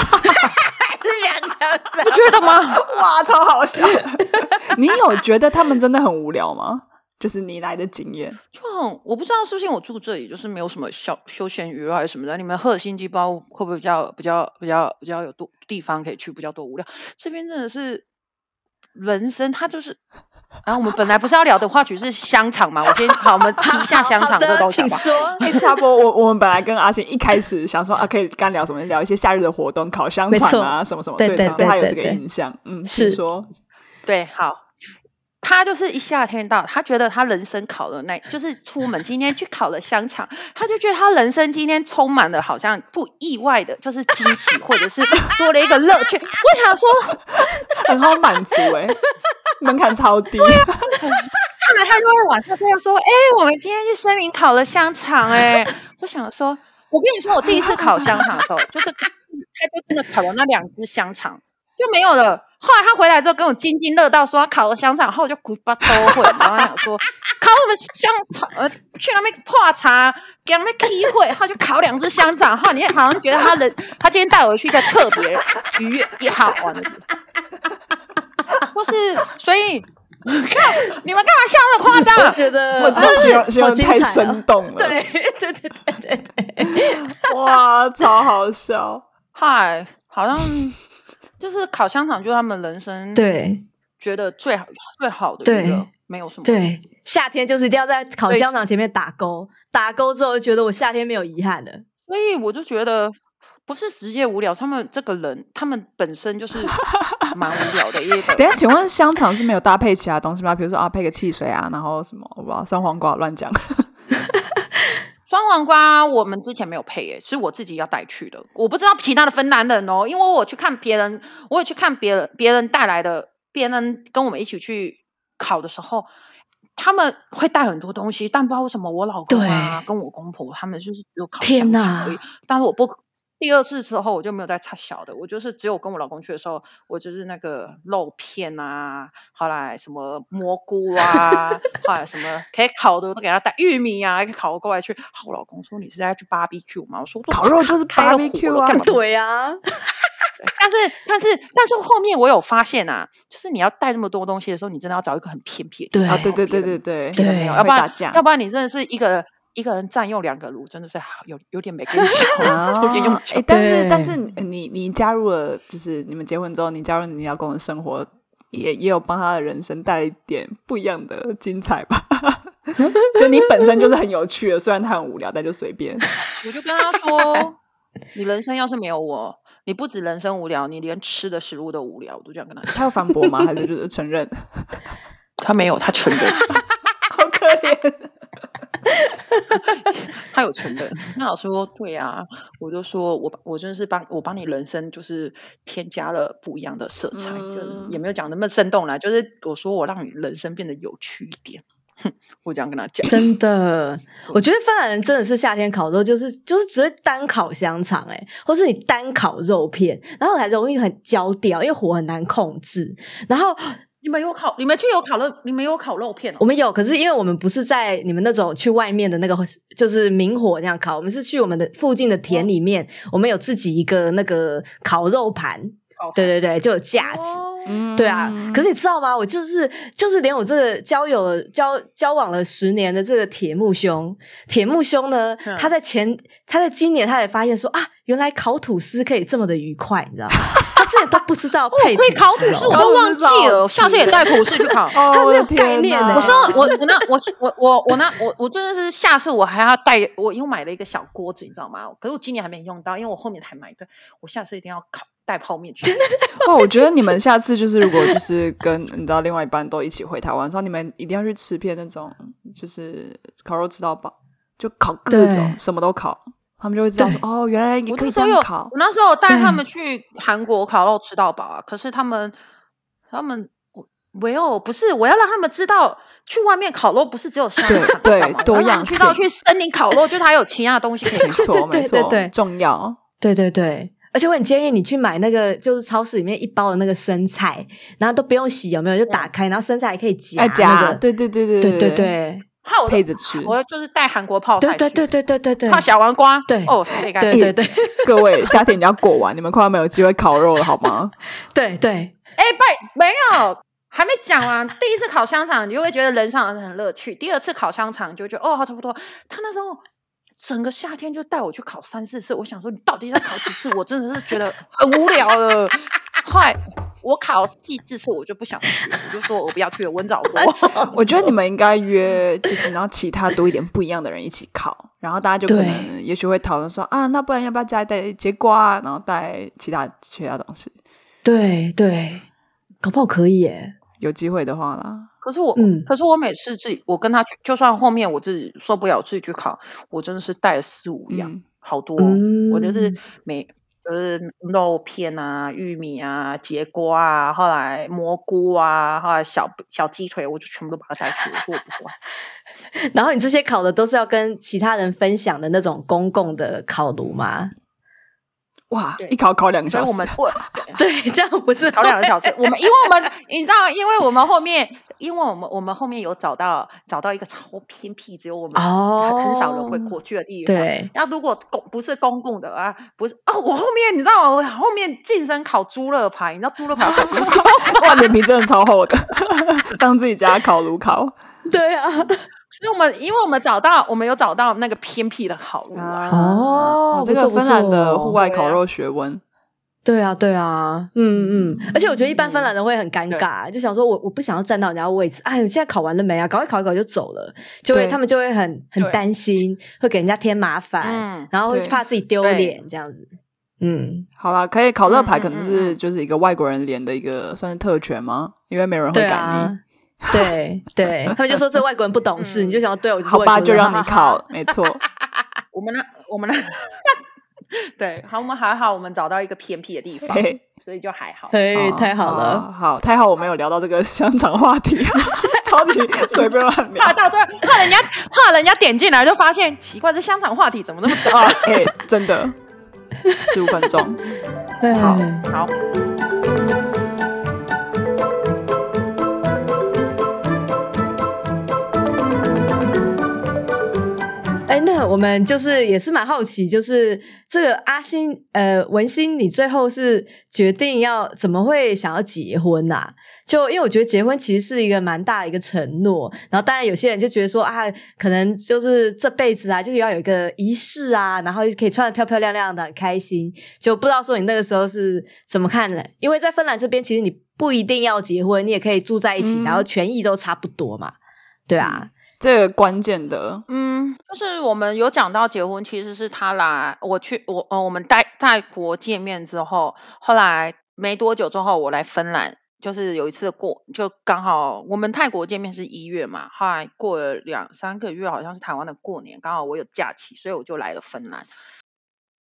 C: 你觉得吗？
B: 哇，超好笑！你有觉得他们真的很无聊吗？就是你来的经验，
C: 就很我不知道是不是因为我住这里，就是没有什么小休闲娱乐还是什么的。你们赫尔辛基不知道会不会比较比较比较比较有多地方可以去，比较多无聊。这边真的是人生，它就是。然后我们本来不是要聊的话题是香肠嘛？我先 好，我们提一下香肠这东西。请
A: 说。
B: 哎，差不多。我我们本来跟阿星一开始想说啊，可以干聊什么？聊一些夏日的活动，烤香肠啊，什么什么。对对对，他有这个印象。嗯，是说。
C: 对，好。他就是一夏天到，他觉得他人生烤了那，就是出门今天去烤了香肠，他就觉得他人生今天充满了好像不意外的，就是惊喜，或者是 多了一个乐趣。我想说，
B: 很好满足哎，门槛超低。后
C: 来他就会晚上这样说：“哎、欸，我们今天去森林烤了香肠。”哎，我想说，我跟你说，我第一次烤香肠的时候，就是 他就真的烤了那两只香肠。就没有了。后来他回来之后跟我津津乐道说他烤了香肠，然后我就咕巴都会，然后想说烤什么香肠？呃，去那边泡茶，给他们机会，他就烤两只香肠。后来你好像觉得他人，他今天带我去一个特别愉悦也好玩的地方。不是，所以你看你们干嘛笑那么夸张？
A: 我觉得
B: 我真的是好太生动了。
A: 对 对对对对对，
B: 哇，超好笑。
C: 嗨，好像。就是烤香肠，就是他们人生对觉得最好最好的一个，没有什么。
A: 对，夏天就是一定要在烤香肠前面打勾，打勾之后就觉得我夏天没有遗憾了。
C: 所以我就觉得不是职业无聊，他们这个人，他们本身就是 蛮无聊的。因为
B: 等下，请问香肠是没有搭配其他东西吗？比如说啊，配个汽水啊，然后什么我不知道酸黄瓜乱讲。
C: 酸黄瓜我们之前没有配诶，是我自己要带去的。我不知道其他的芬兰人哦，因为我去看别人，我也去看别人，别人带来的，别人跟我们一起去烤的时候，他们会带很多东西，但不知道为什么我老公啊跟我公婆他们就是只有烤香肠而已，但是我不。第二次之后我就没有再插小的，我就是只有跟我老公去的时候，我就是那个肉片啊，后来什么蘑菇啊，后来什么可以烤的我都给他带，玉米啊可以烤过来去。好，我老公说，你是在去 barbecue 吗？我说
B: 烤肉就是 barbecue 啊，
A: 对啊。
C: 但是但是但是后面我有发现啊，就是你要带那么多东西的时候，你真的要找一个很偏僻的。
A: 对啊，
B: 对对对对对
A: 对，
C: 要不然要不然你真的是一个。一个人占用两个炉，真的是有有点没跟上。
B: 哎，但是但是你你加入了，就是你们结婚之后，你加入你老公的生活，也也有帮他的人生带一点不一样的精彩吧？就你本身就是很有趣的，虽然他很无聊，但就随便。
C: 我就跟他说，你人生要是没有我，你不止人生无聊，你连吃的食物都无聊。我都这样跟他说。
B: 他有反驳吗？还是就是承认？
C: 他没有，他承认。
B: 好可怜。
C: 他有承认。那我说对啊，我就说我我真的是帮我帮你人生就是添加了不一样的色彩，嗯、就也没有讲那么生动啦。就是我说我让你人生变得有趣一点。哼，我这样跟他讲。
A: 真的，我觉得芬兰人真的是夏天烤肉，就是就是只会单烤香肠，哎，或是你单烤肉片，然后还容易很焦掉，因为火很难控制。然后
C: 你们有烤，你们去有烤肉，你们有烤肉片哦？
A: 我们有，可是因为我们不是在你们那种去外面的那个，就是明火这样烤，我们是去我们的附近的田里面，哦、我们有自己一个那个烤肉盘。对对对，就有价值，哦、对啊。可是你知道吗？我就是就是连我这个交友交交往了十年的这个铁木兄，铁木兄呢，嗯、他在前他在今年，他也发现说啊，原来烤吐司可以这么的愉快，你知道吗？他之前都不知道配可以
C: 烤吐司，我都忘记了，下次也带吐司去烤。
A: 哦、他没有概念的。
C: 我说我我那我我我我那我我真的是下次我还要带我又买了一个小锅子，你知道吗？可是我今年还没用到，因为我后面才买的。我下次一定要烤。带泡面去
B: 哦！我觉得你们下次就是如果就 是跟你知道另外一半都一起回台湾，然后你们一定要去吃片那种，就是烤肉吃到饱，就烤各种什么都烤，他们就会知道说哦，原来你可以这样烤。
C: 我那时候带他们去韩国烤肉吃到饱啊，可是他们他们我没有不是我要让他们知道去外面烤肉不是只有香肠
B: 对对多样
C: 知道去森林烤肉，就是还有其他东西可以
B: 烤，没错 没错对重要，
A: 对对对。而且我很建议你去买那个，就是超市里面一包的那个生菜，然后都不用洗，有没有？就打开，然后生菜还可以夹那个，
B: 对对对对对对对，
C: 泡
B: 配着吃。
C: 我就是带韩国泡菜，
A: 对对对对对对，
C: 泡小黄瓜，
A: 对
C: 哦，
A: 对对对。
B: 各位，夏天你要过完，你们快要没有机会烤肉了，好吗？
A: 对对，
C: 哎，拜没有，还没讲完。第一次烤香肠，你就会觉得人生很乐趣；第二次烤香肠，就会觉得哦，好差不多。他那时候。整个夏天就带我去考三四次，我想说你到底要考几次？我真的是觉得很无聊了。后来我考第四次，我就不想去，我就说我不要去了，温找过。
B: 我觉得你们应该约，就是然后其他多一点不一样的人一起考，然后大家就可能也许会讨论说啊，那不然要不要加带节瓜，然后带其他其他东西？
A: 对对，搞不好可以耶，
B: 有机会的话啦。
C: 可是我，嗯、可是我每次自己，我跟他去，就算后面我自己受不了，自己去烤，我真的是带了四五样，嗯、好多、哦。嗯、我就是每就是肉片啊、玉米啊、节瓜啊，后来蘑菇啊，后来小小鸡腿，我就全部都把它带去不管。
A: 然后你这些烤的都是要跟其他人分享的那种公共的烤炉吗？
B: 哇！一考考两个小时，
C: 所以我们 我
A: 对，这样不是
C: 考两个小时。我们因为我们你知道，因为我们后面，因为我们我们后面有找到找到一个超偏僻，只有我们很少人会过去的地方。
A: 对，
C: 那如果公不是公共的啊，不是哦，我后面你知道？我后面晋升考猪肋排，你知道猪肋排烤多？
B: 哇，脸皮真的超厚的，当自己家烤炉烤。
A: 对啊。
C: 所以我们，因为我们找到，我们有找到那个偏僻的烤炉啊。
A: 哦，
B: 这个芬兰的户外烤肉学问。
A: 对啊，对啊，嗯嗯。而且我觉得一般芬兰人会很尴尬，就想说我我不想要站到人家位置。哎，现在烤完了没啊？赶快烤一烤就走了，就会他们就会很很担心，会给人家添麻烦，然后会怕自己丢脸这样子。嗯，
B: 好啦，可以烤肋排，可能是就是一个外国人脸的一个算是特权吗？因为没有人会赶你。
A: 对 对，他们就说这外国人不懂事，你就想要对我
B: 好吧，就让你考，没错。
C: 我们呢，我们呢，对，好，我们还好，我们找到一个偏僻的地方，所以就还好。
A: 嘿，太好了，
B: 好，太好，我们有聊到这个香肠话题，超级随便乱聊。
C: 怕到最后，怕人家怕人家点进来就发现奇怪，这香肠话题怎么那么多？
B: 哎，真的，十五分钟，
C: 好好。
A: 哎，那我们就是也是蛮好奇，就是这个阿星呃文心，你最后是决定要怎么会想要结婚呐、啊？就因为我觉得结婚其实是一个蛮大的一个承诺，然后当然有些人就觉得说啊，可能就是这辈子啊，就是要有一个仪式啊，然后可以穿得漂漂亮亮的，很开心。就不知道说你那个时候是怎么看的？因为在芬兰这边，其实你不一定要结婚，你也可以住在一起，嗯、然后权益都差不多嘛，对啊。
B: 这个关键的，
C: 嗯，就是我们有讲到结婚，其实是他来，我去我呃，我们在在国见面之后，后来没多久之后，我来芬兰，就是有一次过，就刚好我们泰国见面是一月嘛，后来过了两三个月，好像是台湾的过年，刚好我有假期，所以我就来了芬兰，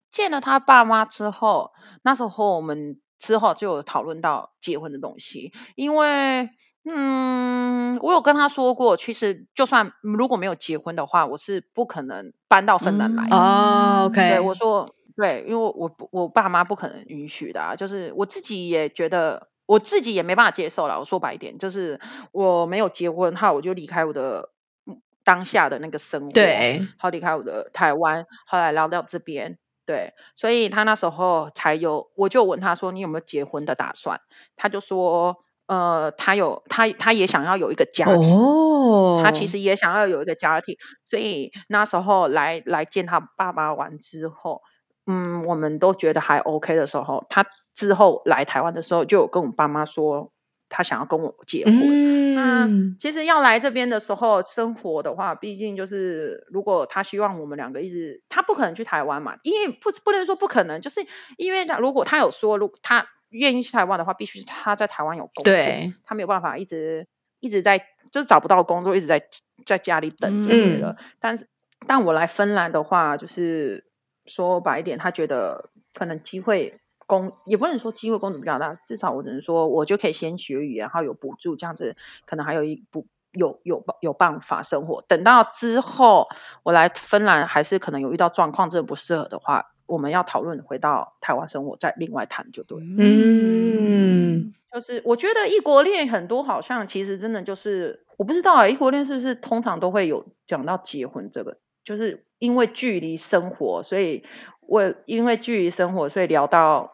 C: 见了他爸妈之后，那时候我们之后就有讨论到结婚的东西，因为。嗯，我有跟他说过，其实就算如果没有结婚的话，我是不可能搬到芬兰来的。
A: 哦，OK，
C: 对，我说对，因为我我爸妈不可能允许的啊，就是我自己也觉得，我自己也没办法接受了。我说白一点，就是我没有结婚，哈，我就离开我的当下的那个生活，
A: 对，
C: 好离开我的台湾，后来来到这边，对，所以他那时候才有，我就问他说，你有没有结婚的打算？他就说。呃，他有他，他也想要有一个家庭。
A: 哦，
C: 他其实也想要有一个家庭，所以那时候来来见他爸爸完之后，嗯，我们都觉得还 OK 的时候，他之后来台湾的时候，就有跟我爸妈说，他想要跟我结婚。嗯，那其实要来这边的时候生活的话，毕竟就是如果他希望我们两个一直，他不可能去台湾嘛，因为不不能说不可能，就是因为他如果他有说，如果他。愿意去台湾的话，必须他在台湾有工作，
A: 对，
C: 他没有办法一直一直在就是找不到工作，一直在在家里等就对了。嗯、但是，但我来芬兰的话，就是说白一点，他觉得可能机会工也不能说机会工资比较大，至少我只能说我就可以先学语言，然后有补助这样子，可能还有一补有有有办法生活。等到之后我来芬兰，还是可能有遇到状况，真的不适合的话。我们要讨论回到台湾生活，再另外谈就对了。
A: 嗯，
C: 就是我觉得异国恋很多，好像其实真的就是我不知道啊，异国恋是不是通常都会有讲到结婚这个？就是因为距离生活，所以我因为距离生活，所以聊到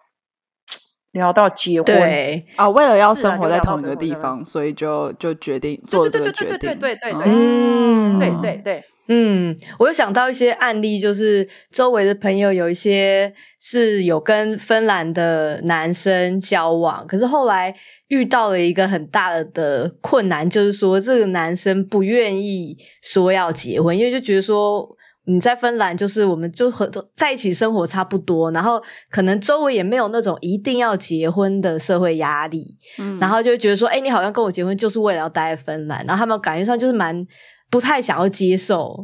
C: 聊到结婚。
A: 对
B: 啊，为了要生活在同一个地方，所以就就决定做这个决定。
C: 对对对对对对对，
A: 嗯，
C: 对对对。
A: 嗯，我有想到一些案例，就是周围的朋友有一些是有跟芬兰的男生交往，可是后来遇到了一个很大的的困难，就是说这个男生不愿意说要结婚，因为就觉得说你在芬兰就是我们就和在一起生活差不多，然后可能周围也没有那种一定要结婚的社会压力，嗯，然后就觉得说，哎，你好像跟我结婚就是为了要待在芬兰，然后他们感觉上就是蛮。不太想要接受，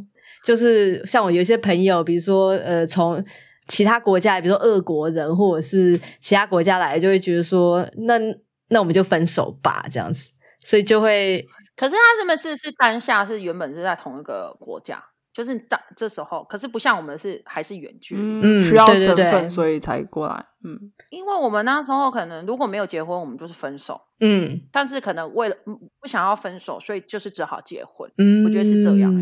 A: 就是像我有一些朋友，比如说呃，从其他国家，比如说俄国人或者是其他国家来，就会觉得说，那那我们就分手吧，这样子，所以就会。
C: 可是他是不是是当下是原本是在同一个国家，就是这这时候，可是不像我们是还是远距，
B: 嗯，需要身份，所以才过来，嗯，
C: 因为我们那时候可能如果没有结婚，我们就是分手。
A: 嗯，
C: 但是可能为了不想要分手，所以就是只好结婚。嗯，我觉得是这样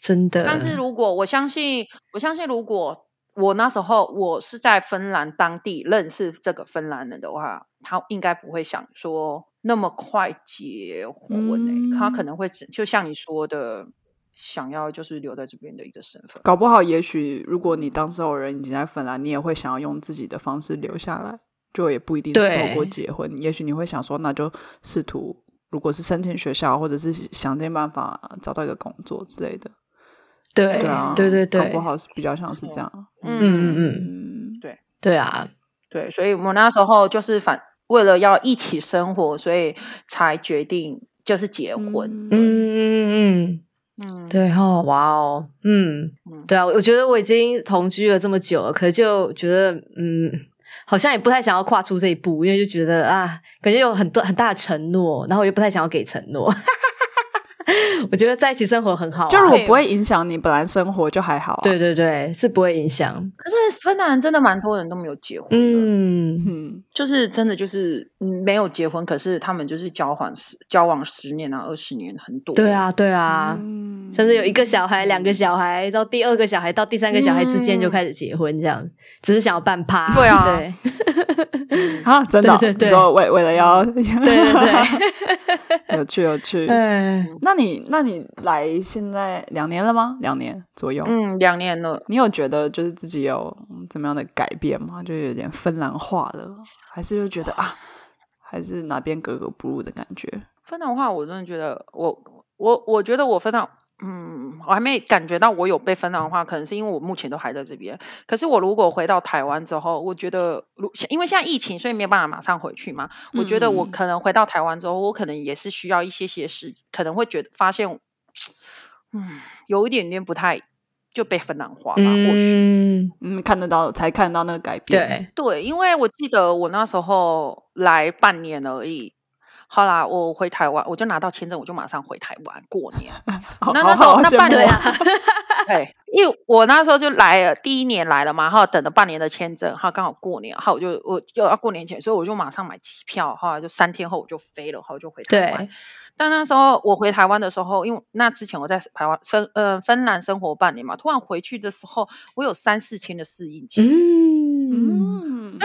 A: 真的。
C: 但是如果我相信，我相信如果我那时候我是在芬兰当地认识这个芬兰人的话，他应该不会想说那么快结婚哎、欸，嗯、他可能会就像你说的，想要就是留在这边的一个身份。
B: 搞不好，也许如果你当时有人已经在芬兰，你也会想要用自己的方式留下来。就也不一定是透过结婚，也许你会想说，那就试图，如果是申请学校，或者是想尽办法找到一个工作之类的。
A: 对，
B: 对啊，
A: 对对对，
B: 搞不好是比较像是这样。
A: 嗯嗯嗯，
C: 对
A: 对啊，
C: 对，所以我那时候就是反为了要一起生活，所以才决定就是结婚。
A: 嗯嗯嗯嗯，对哦，哇哦，嗯，对啊，我觉得我已经同居了这么久了，可就觉得嗯。好像也不太想要跨出这一步，因为就觉得啊，感觉有很多很大的承诺，然后我又不太想要给承诺。我觉得在一起生活很好啊，
B: 就如果不会影响你本来生活就还好啊。
A: 对对对，是不会影响。
C: 可是芬兰真的蛮多人都没有结婚，
A: 嗯。嗯，
C: 就是真的就是没有结婚，可是他们就是交往十交往十年啊二十年很多。
A: 对啊对啊，嗯，甚至有一个小孩、两个小孩，到第二个小孩到第三个小孩之间就开始结婚，这样。只是想要办趴。
C: 对啊，
A: 对。
B: 啊，真的，对为为了要，对
A: 对对。
B: 有趣有趣，
A: 嗯，
B: 那你那你来现在两年了吗？两年左右，
C: 嗯，两年了。
B: 你有觉得就是自己有怎么样的改变吗？就有点芬兰化了，还是就觉得啊，还是哪边格格不入的感觉？
C: 芬兰话，我真的觉得我我我觉得我芬兰嗯，我还没感觉到我有被芬兰化，可能是因为我目前都还在这边。可是我如果回到台湾之后，我觉得，如因为现在疫情，所以没有办法马上回去嘛。嗯、我觉得我可能回到台湾之后，我可能也是需要一些些时，可能会觉得发现，嗯，有一点点不太就被芬兰化吧。嗯、或许
B: 嗯，看得到才看到那个改变。
C: 对对，因为我记得我那时候来半年而已。好啦，我回台湾，我就拿到签证，我就马上回台湾过年。那那时候那半年，对，因为我那时候就来了，第一年来了嘛，哈，等了半年的签证，哈，刚好过年，哈，我就我就要过年前，所以我就马上买机票，哈，就三天后我就飞了，哈，我就回台湾。但那时候我回台湾的时候，因为那之前我在台湾芬呃芬兰生活半年嘛，突然回去的时候，我有三四天的适应期。嗯。嗯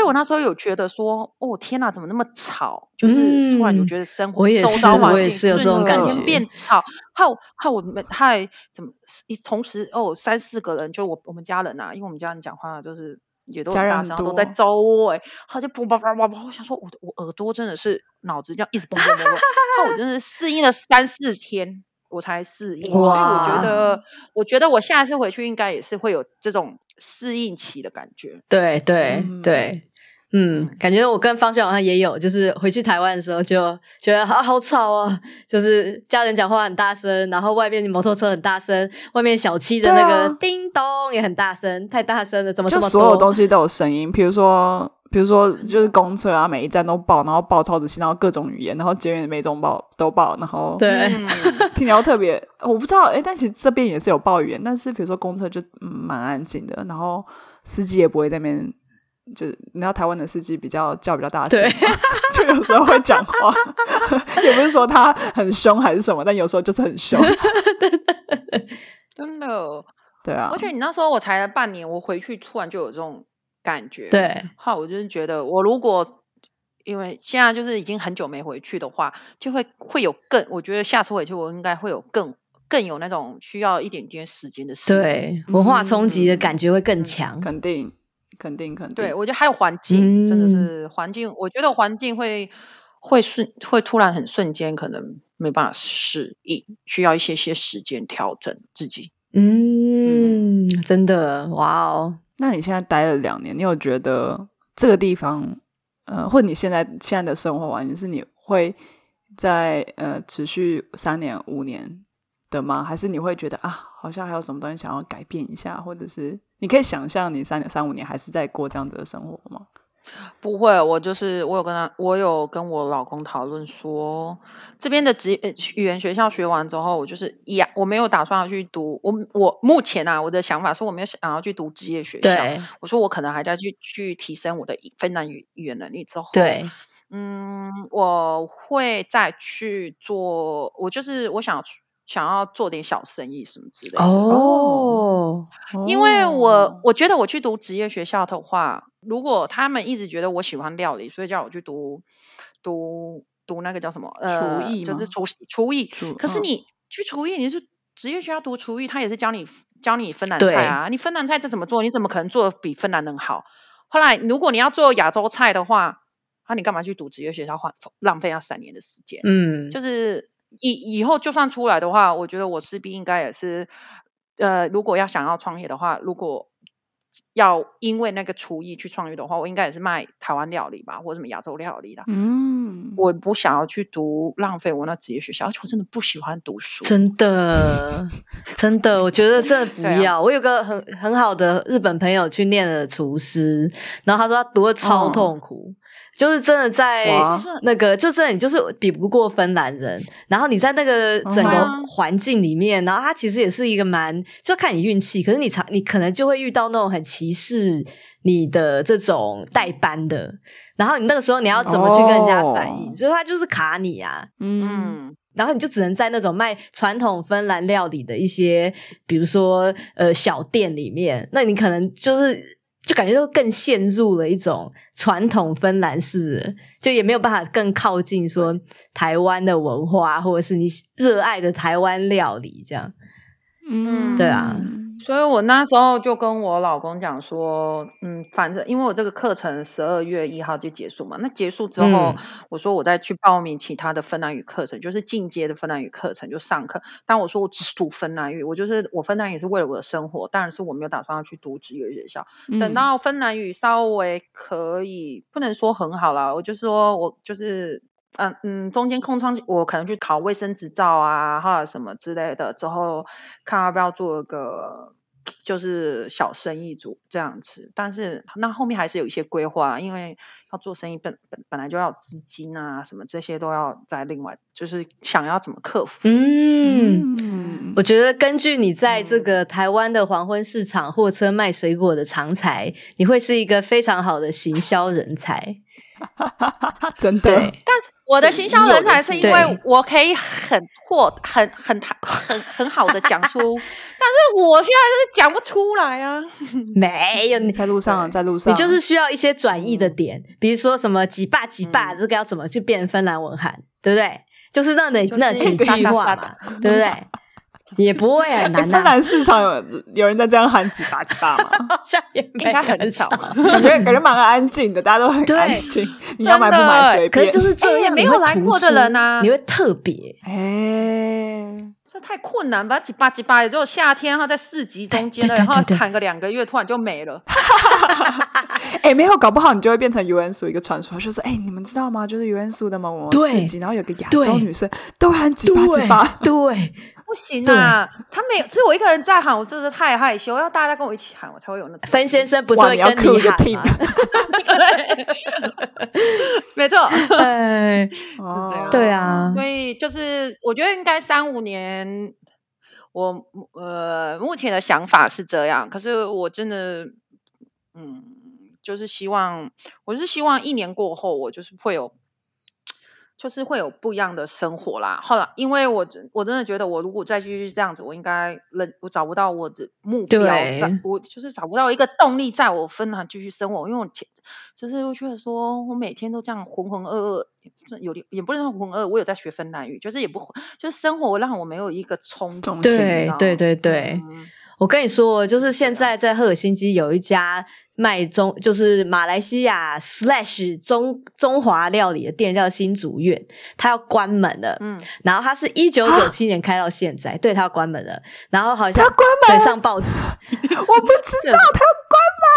C: 所以我那时候有觉得说，哦天哪，怎么那么吵？就是突然有觉得生活周遭环境
A: 有这种感觉
C: 变吵，还有还有我们还怎么一同时哦三四个人，就我我们家人啊，因为我们家人讲话就是也都很大声，都在周围，他就叭叭叭叭叭，我想说我我耳朵真的是脑子这样一直蹦蹦蹦蹦，那我真是适应了三四天。我才适应，所以我觉得，我觉得我下次回去应该也是会有这种适应期的感觉。
A: 对对对，嗯，感觉我跟方轩好像也有，就是回去台湾的时候就觉得啊好吵哦，就是家人讲话很大声，然后外面摩托车很大声，外面小七的那个叮咚也很大声，太大声了，怎么这么多？
B: 就所有东西都有声音，比如说。比如说，就是公车啊，每一站都报，然后报超仔细，然后各种语言，然后捷运每种报都报，然后
A: 对，
B: 听起来特别，我不知道，诶，但其实这边也是有报语言，但是比如说公车就、嗯、蛮安静的，然后司机也不会在那边，就是你知道台湾的司机比较叫比较大声，对 就有时候会讲话，也不是说他很凶还是什么，但有时候就是很凶，
C: 真的，
B: 对啊，
C: 而且你那时候我才来半年，我回去突然就有这种。感觉
A: 对，
C: 好，我就是觉得，我如果因为现在就是已经很久没回去的话，就会会有更，我觉得下次回去我应该会有更更有那种需要一点点时间的事。
A: 对，文化冲击的感觉会更强，
B: 嗯，肯定，肯定，肯定。
C: 对，我觉得还有环境，嗯、真的是环境，我觉得环境会会瞬会突然很瞬间，可能没办法适应，需要一些些时间调整自己。
A: 嗯，嗯真的，哇哦。
B: 那你现在待了两年，你有觉得这个地方，呃，或你现在现在的生活环境是你会在呃持续三年五年的吗？还是你会觉得啊，好像还有什么东西想要改变一下，或者是你可以想象你三年三五年还是在过这样子的生活吗？
C: 不会，我就是我有跟他，我有跟我老公讨论说，这边的职语言学校学完之后，我就是呀，我没有打算要去读。我我目前啊，我的想法是我没有想要去读职业学校。我说我可能还在去去提升我的芬兰语语言能力之后，
A: 对，
C: 嗯，我会再去做。我就是我想想要做点小生意什么之类的
A: 哦，
C: 因为我我觉得我去读职业学校的话。如果他们一直觉得我喜欢料理，所以叫我去读读读那个叫什么呃，厨艺，就是厨厨艺。可是你去厨艺，你是职业学校读厨艺，他也是教你教你芬兰菜啊。你芬兰菜这怎么做？你怎么可能做的比芬兰人好？后来如果你要做亚洲菜的话，那、啊、你干嘛去读职业学校，花浪费那三年的时间？嗯，就是以以后就算出来的话，我觉得我势必应该也是呃，如果要想要创业的话，如果。要因为那个厨艺去创业的话，我应该也是卖台湾料理吧，或者什么亚洲料理啦。嗯，我不想要去读，浪费我那职业学校，而且我真的不喜欢读书。
A: 真的，真的，我觉得真的 不要。啊、我有个很很好的日本朋友去念了厨师，然后他说他读的超痛苦。嗯就是真的在那个，就真的你就是比不过芬兰人，然后你在那个整个环境里面，然后他其实也是一个蛮，就看你运气，可是你常你可能就会遇到那种很歧视你的这种代班的，然后你那个时候你要怎么去跟人家反应？所以、哦、他就是卡你啊，嗯，然后你就只能在那种卖传统芬兰料理的一些，比如说呃小店里面，那你可能就是。就感觉都更陷入了一种传统芬兰式，就也没有办法更靠近说台湾的文化，或者是你热爱的台湾料理这样。嗯，对啊，
C: 所以我那时候就跟我老公讲说，嗯，反正因为我这个课程十二月一号就结束嘛，那结束之后，嗯、我说我再去报名其他的芬兰语课程，就是进阶的芬兰语课程就上课。但我说我只读芬兰语，我就是我芬兰语是为了我的生活，当然是我没有打算要去读职业学校。嗯、等到芬兰语稍微可以，不能说很好啦，我就说我就是。嗯嗯，中间空窗我可能去考卫生执照啊，或者什么之类的，之后看要不要做一个就是小生意组这样子。但是那后面还是有一些规划，因为要做生意本本本来就要资金啊，什么这些都要在另外，就是想要怎么克服。
A: 嗯，嗯我觉得根据你在这个台湾的黄昏市场货车卖水果的长才，你会是一个非常好的行销人才。
B: 真的，
C: 但是我的行销人才是因为我可以很或很很很很很好的讲出，但是我现在是讲不出来啊。
A: 没有，你
B: 在路上，在路上，
A: 你就是需要一些转译的点，比如说什么几霸几霸，这个要怎么去变芬兰文喊，对不对？就是那那那几句话嘛，对不对？也不会很 难。芬
B: 兰市场有有人在这样喊几把几把吗？
A: 好像也应该很少，
B: 感觉感觉蛮安静的，大家都很安静。你要买不买随便。
A: 可是就是这样，
C: 没有来过的人啊，
A: 你会特别
B: 哎，
C: 这太困难吧？几把几把，也只有夏天哈，在市集中间的，然后砍个两个月，突然就没了。
B: 哎，没有，搞不好你就会变成尤恩苏一个传说，就说哎，你们知道吗？就是尤恩苏的某某市集，然后有个亚洲女生都喊几把几把，
A: 对。
C: 不行啊！他没有，只有我一个人在喊，我真的是太害羞。要大家跟我一起喊，我才会有那个。
A: 芬先生不是会跟你喊吗？
C: 对，没错。
A: 哎，对啊。
C: 所以就是，我觉得应该三五年。我呃，目前的想法是这样，可是我真的，嗯，就是希望，我是希望一年过后，我就是会有。就是会有不一样的生活啦。后来，因为我我真的觉得，我如果再继续这样子，我应该人我找不到我的目标，我就是找不到一个动力，在我芬兰继续生活。因为我前就是我觉得说，我每天都这样浑浑噩噩，有点也不能说浑浑噩噩。我有在学芬兰语，就是也不就是生活让我没有一个冲动。
A: 对对对对，嗯、我跟你说，就是现在在赫尔辛基有一家。卖中就是马来西亚 slash 中中华料理的店叫新竹苑，它要关门了。嗯，然后它是一九九七年开到现在，对，它要关门了。然后好像
B: 它关门
A: 上报纸，
B: 我不知道它要关门，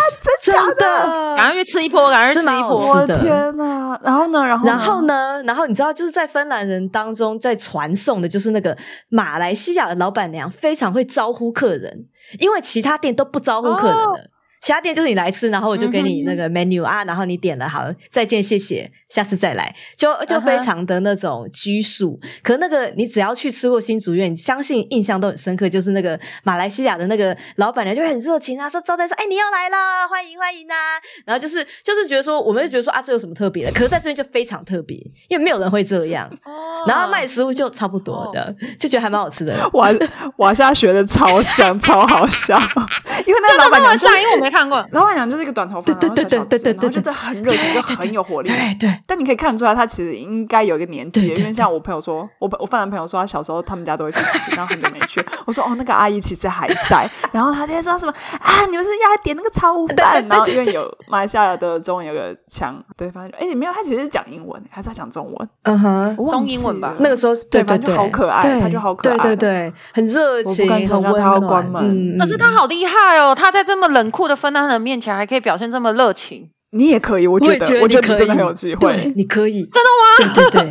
B: 真的假的？
C: 赶快去吃一波，赶快吃一波！
B: 我的天哪！然后呢？然后
A: 然后呢？然后你知道，就是在芬兰人当中在传送的，就是那个马来西亚的老板娘非常会招呼客人，因为其他店都不招呼客人的。哦其他店就是你来吃，然后我就给你那个 menu、嗯、啊，然后你点了，好，再见，谢谢，下次再来，就就非常的那种拘束。Uh huh. 可那个你只要去吃过新竹苑，相信印象都很深刻，就是那个马来西亚的那个老板娘就很热情啊，说招待说，哎，你又来了，欢迎欢迎啊，然后就是就是觉得说，我们就觉得说啊，这有什么特别的？可是在这边就非常特别，因为没有人会这样。Oh. 然后卖食物就差不多的，oh. 就觉得还蛮好吃的。
B: 我我现在学的超像，超好笑，因为那个老板娘
C: 像，因为我没。看过，
B: 老板娘就是一个短头发，
A: 对对对对对对，
B: 然后就很热情，就很有活力。
A: 对对，
B: 但你可以看出来，他其实应该有一个年纪，因为像我朋友说，我我芬兰朋友说，他小时候他们家都会去吃，然后很久没去。我说哦，那个阿姨其实还在。然后他今天说什么啊？你们是不是要点那个炒饭？然后因为有马来西亚的中文有个腔，对，反正哎，没有，他其实是讲英文，还是在讲中文？
A: 嗯哼，
C: 中英文吧。
A: 那个时候对，反正
B: 就好可爱，他就好可爱，
A: 对对对，很热情，很温暖。
C: 可是他好厉害哦，他在这么冷酷的芬兰人面前还。还可以表现这么热情，
B: 你也可以，我觉得，我觉得你真的很有机会，
A: 你可以，
C: 真的吗？
A: 对对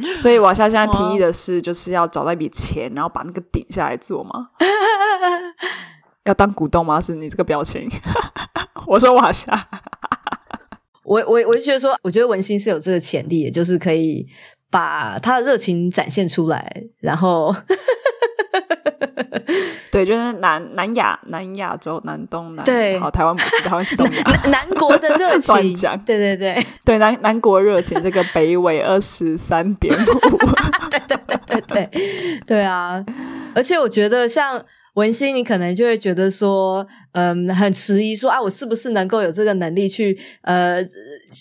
A: 对。
B: 所以瓦夏现在提议的是，就是要找到一笔钱，然后把那个顶下来做吗？要当股东吗？是你这个表情。我说瓦夏，
A: 我我我就觉得说，我觉得文心是有这个潜力，也就是可以把他的热情展现出来，然后。
B: 对，就是南南亚、南亚洲、南东南。
A: 对，
B: 好，台湾不是，台湾是东亚。
A: 南国的热情，乱讲。对对对，
B: 对南南国热情，这个北纬二十三点五。
A: 对对对对对，对啊！而且我觉得，像文心，你可能就会觉得说，嗯，很迟疑说啊，我是不是能够有这个能力去呃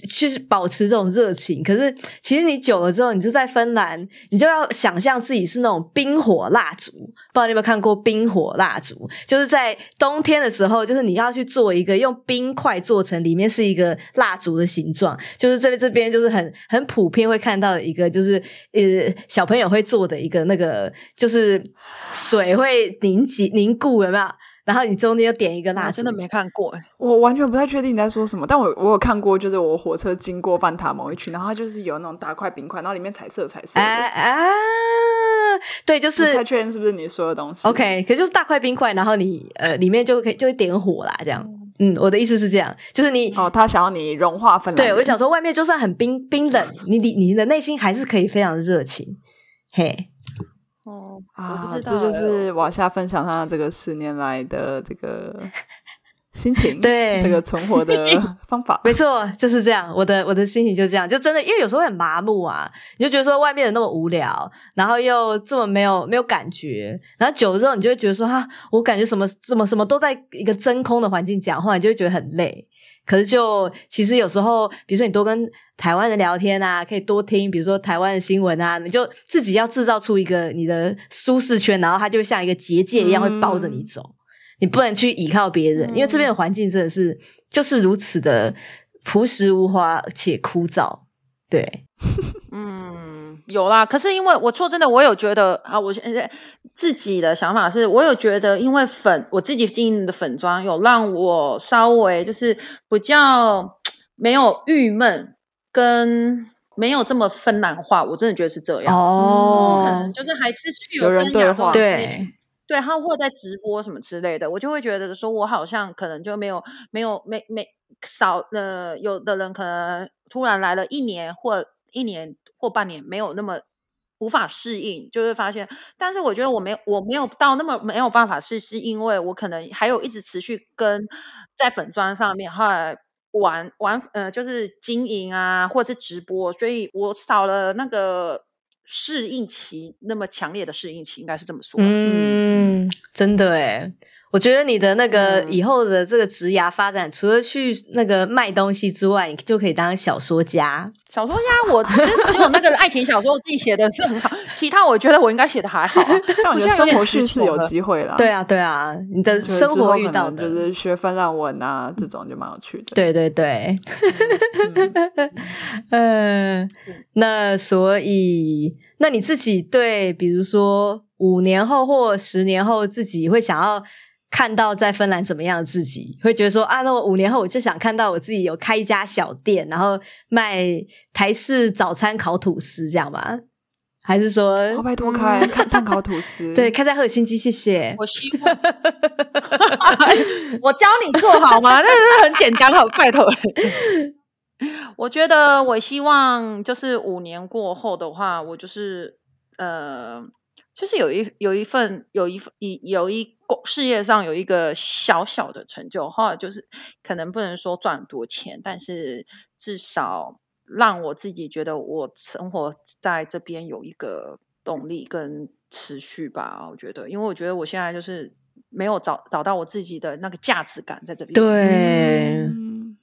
A: 去保持这种热情？可是其实你久了之后，你就在芬兰，你就要想象自己是那种冰火蜡烛。不知道你有没有看过冰火蜡烛？就是在冬天的时候，就是你要去做一个用冰块做成，里面是一个蜡烛的形状。就是这里这边就是很很普遍会看到一个，就是呃小朋友会做的一个那个，就是水会凝结凝固，有没有？然后你中间又点一个蜡烛，
C: 真的没看过哎，
B: 我完全不太确定你在说什么。但我我有看过，就是我火车经过范塔某一区，然后它就是有那种大块冰块，然后里面彩色彩色的。啊啊，
A: 对，就是
B: 不太确认是不是你说的东西。
A: OK，可就是大块冰块，然后你呃里面就可以就会点火啦，这样。嗯，我的意思是这样，就是你
B: 哦，他想要你融化芬兰。
A: 对，我想说，外面就算很冰冰冷，你你你的内心还是可以非常的热情，嘿。
C: 哦
B: 啊，这就是瓦夏分享他这个十年来的这个 心情，
A: 对
B: 这个存活的 方法，
A: 没 错，就是这样。我的我的心情就这样，就真的，因为有时候很麻木啊，你就觉得说外面的那么无聊，然后又这么没有没有感觉，然后久了之后，你就会觉得说哈，我感觉什么什么什么都在一个真空的环境讲话，你就会觉得很累。可是就其实有时候，比如说你多跟台湾的聊天啊，可以多听，比如说台湾的新闻啊，你就自己要制造出一个你的舒适圈，然后它就像一个结界一样会包着你走，嗯、你不能去依靠别人，嗯、因为这边的环境真的是就是如此的朴实无华且枯燥。对，
C: 嗯，有啦。可是因为我说真的，我有觉得啊，我现在自己的想法是，我有觉得，因为粉我自己经营的粉妆有让我稍微就是比较没有郁闷，跟没有这么芬兰化，我真的觉得是这样
A: 哦、
C: 可能。就是还是有人
B: 对话，
A: 对
C: 对，他或在直播什么之类的，我就会觉得说，我好像可能就没有没有没没少呃，有的人可能。突然来了一年或一年或半年，没有那么无法适应，就会发现。但是我觉得我没有我没有到那么没有办法试，是因为我可能还有一直持续跟在粉专上面后来玩玩呃，就是经营啊，或者是直播，所以我少了那个适应期，那么强烈的适应期，应该是这么说。
A: 嗯，真的诶。我觉得你的那个以后的这个职涯发展，嗯、除了去那个卖东西之外，你就可以当小说家。
C: 小说家，我只只有那个爱情小说，我自己写的是很好，其他我觉得我应该写的还好、啊。
B: 但我觉得生活叙事有机会啦。
A: 对啊，对啊，你的生活遇到的
B: 就是学芬兰文啊，这种就蛮有趣的。
A: 对对对，嗯，那所以，那你自己对，比如说五年后或十年后，自己会想要。看到在芬兰怎么样的自己，会觉得说啊，那我五年后我就想看到我自己有开一家小店，然后卖台式早餐烤吐司，这样吗？还是说，
B: 拜托开看碳烤吐司？
A: 对，开在赫尔辛基，谢谢。
C: 我希望，我教你做好吗？那是很简单，好拜托。我觉得我希望就是五年过后的话，我就是呃。就是有一有一份有一份一有一个事业上有一个小小的成就，后来就是可能不能说赚很多钱，但是至少让我自己觉得我生活在这边有一个动力跟持续吧。我觉得，因为我觉得我现在就是没有找找到我自己的那个价值感在这边。
A: 对，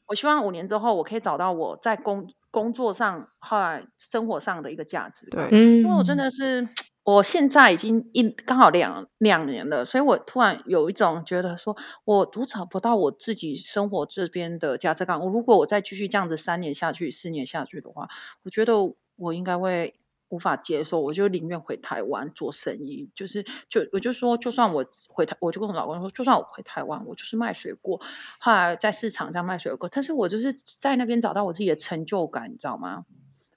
C: 我希望五年之后我可以找到我在工工作上后来生活上的一个价值感。
B: 对，
C: 因为我真的是。我现在已经一刚好两两年了，所以我突然有一种觉得说，我都找不到我自己生活这边的价值感。我如果我再继续这样子三年下去、四年下去的话，我觉得我应该会无法接受。我就宁愿回台湾做生意，就是就我就说，就算我回台，我就跟我老公说，就算我回台湾，我就是卖水果，后来在市场上卖水果，但是我就是在那边找到我自己的成就感，你知道吗？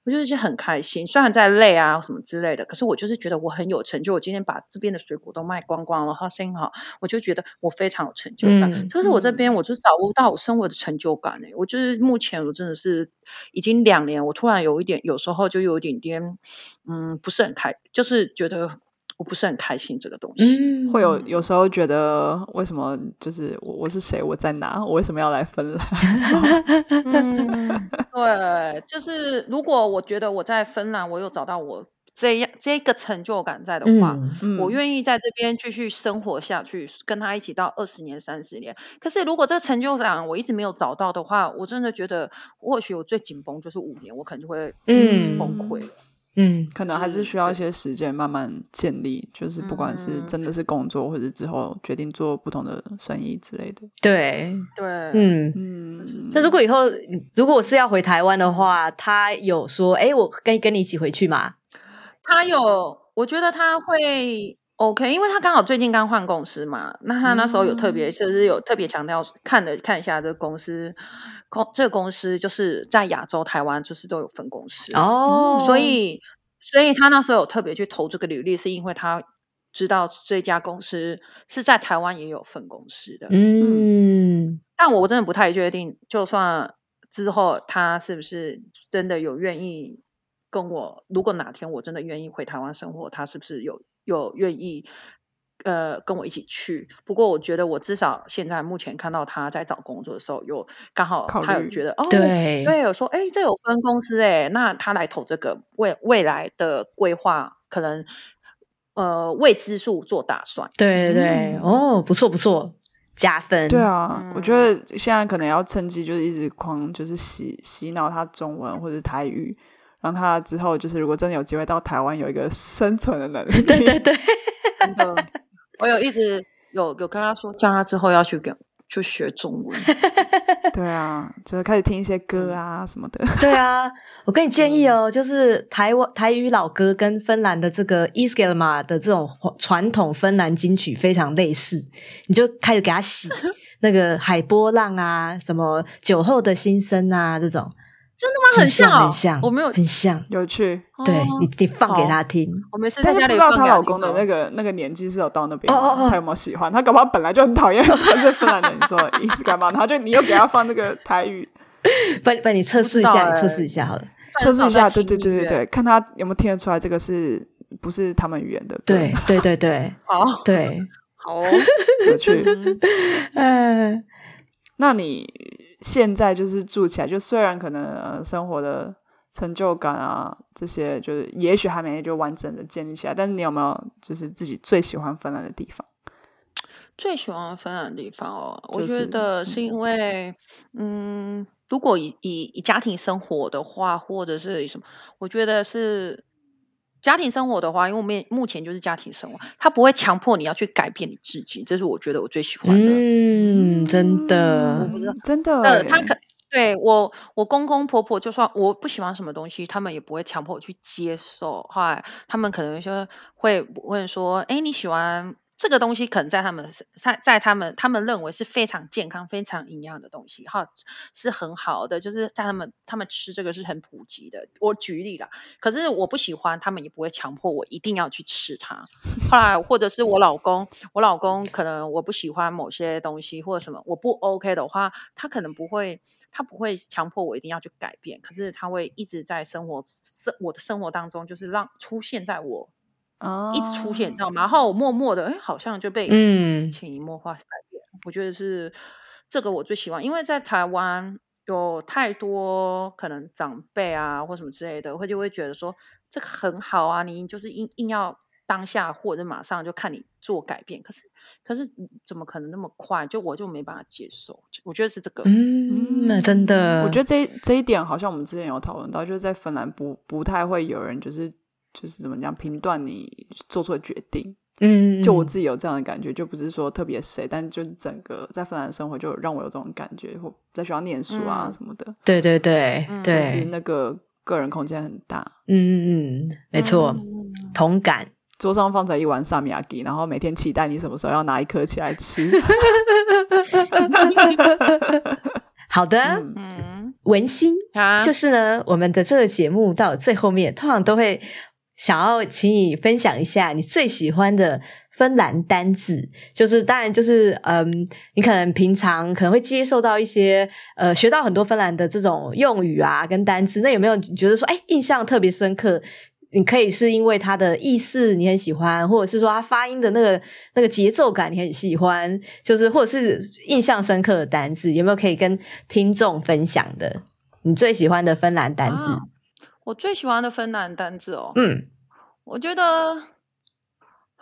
C: 我就是很开心，虽然在累啊什么之类的，可是我就是觉得我很有成就。我今天把这边的水果都卖光光了，然后生意好，我就觉得我非常有成就感。嗯、可是我这边我就找不到我生活的成就感呢。我就是目前我真的是已经两年，我突然有一点，有时候就有一点点，嗯，不是很开，就是觉得。我不是很开心这个东西，
B: 嗯、会有有时候觉得为什么就是我我是谁我在哪我为什么要来芬兰？
C: 嗯，对，就是如果我觉得我在芬兰我有找到我这样这个成就感在的话，嗯、我愿意在这边继续生活下去，跟他一起到二十年、三十年。可是如果这个成就感我一直没有找到的话，我真的觉得或许我最紧绷就是五年，我可能就会嗯崩溃了。
B: 嗯，可能还是需要一些时间慢慢建立，就是不管是真的是工作，或者之后决定做不同的生意之类的。
A: 对
C: 对，
A: 嗯嗯。那如果以后如果我是要回台湾的话，他有说，哎，我跟跟你一起回去吗？
C: 他有，我觉得他会 OK，因为他刚好最近刚换公司嘛。那他那时候有特别，是不是有特别强调看了看一下这个公司，公这个公司就是在亚洲、台湾就是都有分公司
A: 哦。
C: 所以，所以他那时候有特别去投这个履历，是因为他知道这家公司是在台湾也有分公司的。
A: 嗯，
C: 嗯，但我真的不太确定，就算之后他是不是真的有愿意。跟我，如果哪天我真的愿意回台湾生活，他是不是有有愿意呃跟我一起去？不过我觉得我至少现在目前看到他在找工作的时候，有刚好他有觉得虑哦，
A: 对
C: 对，有说哎，这有分公司哎，那他来投这个未未来的规划可能呃未知数做打算。
A: 对对对，嗯、哦，不错不错，加分。
B: 对啊，嗯、我觉得现在可能要趁机就是一直狂就是洗洗脑他中文或者台语。让他之后就是，如果真的有机会到台湾，有一个生存的能力。
A: 对对对，
C: 真的，我有一直有有跟他说，叫他之后要去跟去学中文。
B: 对啊，就是开始听一些歌啊什么的。
A: 对啊，我跟你建议哦，就是台湾台语老歌跟芬兰的这个 Iskelmä 的这种传统芬兰金曲非常类似，你就开始给他洗那个海波浪啊，什么酒后的心声啊这种。
C: 真的吗？很像，
A: 很像，
C: 我没有
A: 很像，
B: 有趣。
A: 对你，你放给他听。
C: 我没事，
B: 但是不知道她老公的那个那个年纪是有到那边，他有没有喜欢？他搞不好本来就很讨厌，他是芬兰人，你说意思干嘛？然后就你又给他放那个台语，
A: 帮帮你测试一下，你测试一下好了，
B: 测试一下，对对对对对，看他有没有听得出来，这个是不是他们语言的？
A: 对对对对，
C: 好，
A: 对，
C: 好，
B: 有趣。嗯，那你？现在就是住起来，就虽然可能、呃、生活的成就感啊，这些就是也许还没就完整的建立起来，但是你有没有就是自己最喜欢芬兰的地方？
C: 最喜欢芬兰的地方哦，就是、我觉得是因为，嗯，嗯，如果以以以家庭生活的话，或者是什么，我觉得是。家庭生活的话，因为我们目前就是家庭生活，他不会强迫你要去改变你自己，这是我觉得我最喜欢的。
A: 嗯，真的，
B: 真的。
C: 呃，他可对我，我公公婆婆就算我不喜欢什么东西，他们也不会强迫我去接受。后来他们可能就会问说：“哎，你喜欢？”这个东西可能在他们在在他们他们认为是非常健康、非常营养的东西，哈，是很好的，就是在他们他们吃这个是很普及的。我举例啦，可是我不喜欢，他们也不会强迫我一定要去吃它。后来或者是我老公，我老公可能我不喜欢某些东西或者什么我不 OK 的话，他可能不会，他不会强迫我一定要去改变，可是他会一直在生活生我的生活当中，就是让出现在我。一直出现，你知道吗？然后我默默的，哎，好像就被嗯潜移默化改变。嗯、我觉得是这个我最喜欢，因为在台湾有太多可能长辈啊或什么之类的，会就会觉得说这个很好啊，你就是硬硬要当下或者马上就看你做改变。可是可是怎么可能那么快？就我就没办法接受。我觉得是这个，
A: 嗯，那真的，
B: 我觉得这这一点好像我们之前有讨论到，就是在芬兰不不太会有人就是。就是怎么讲评断你做出的决定，
A: 嗯，
B: 就我自己有这样的感觉，就不是说特别谁，但就是整个在芬兰生活就让我有这种感觉，或在学校念书啊什么的，嗯、
A: 对对对对，
B: 就是那个个人空间很大，
A: 嗯嗯嗯，没错，嗯、同感。
B: 桌上放着一碗萨米亚吉，然后每天期待你什么时候要拿一颗起来吃。
A: 好的，嗯，文心啊，就是呢，我们的这个节目到最后面，通常都会。想要请你分享一下你最喜欢的芬兰单字，就是当然就是嗯，你可能平常可能会接受到一些呃，学到很多芬兰的这种用语啊跟单字，那有没有觉得说哎，印象特别深刻？你可以是因为它的意思你很喜欢，或者是说它发音的那个那个节奏感你很喜欢，就是或者是印象深刻的单字，有没有可以跟听众分享的？你最喜欢的芬兰单字？
C: 我最喜欢的芬兰单字哦，
A: 嗯。
C: 我觉得。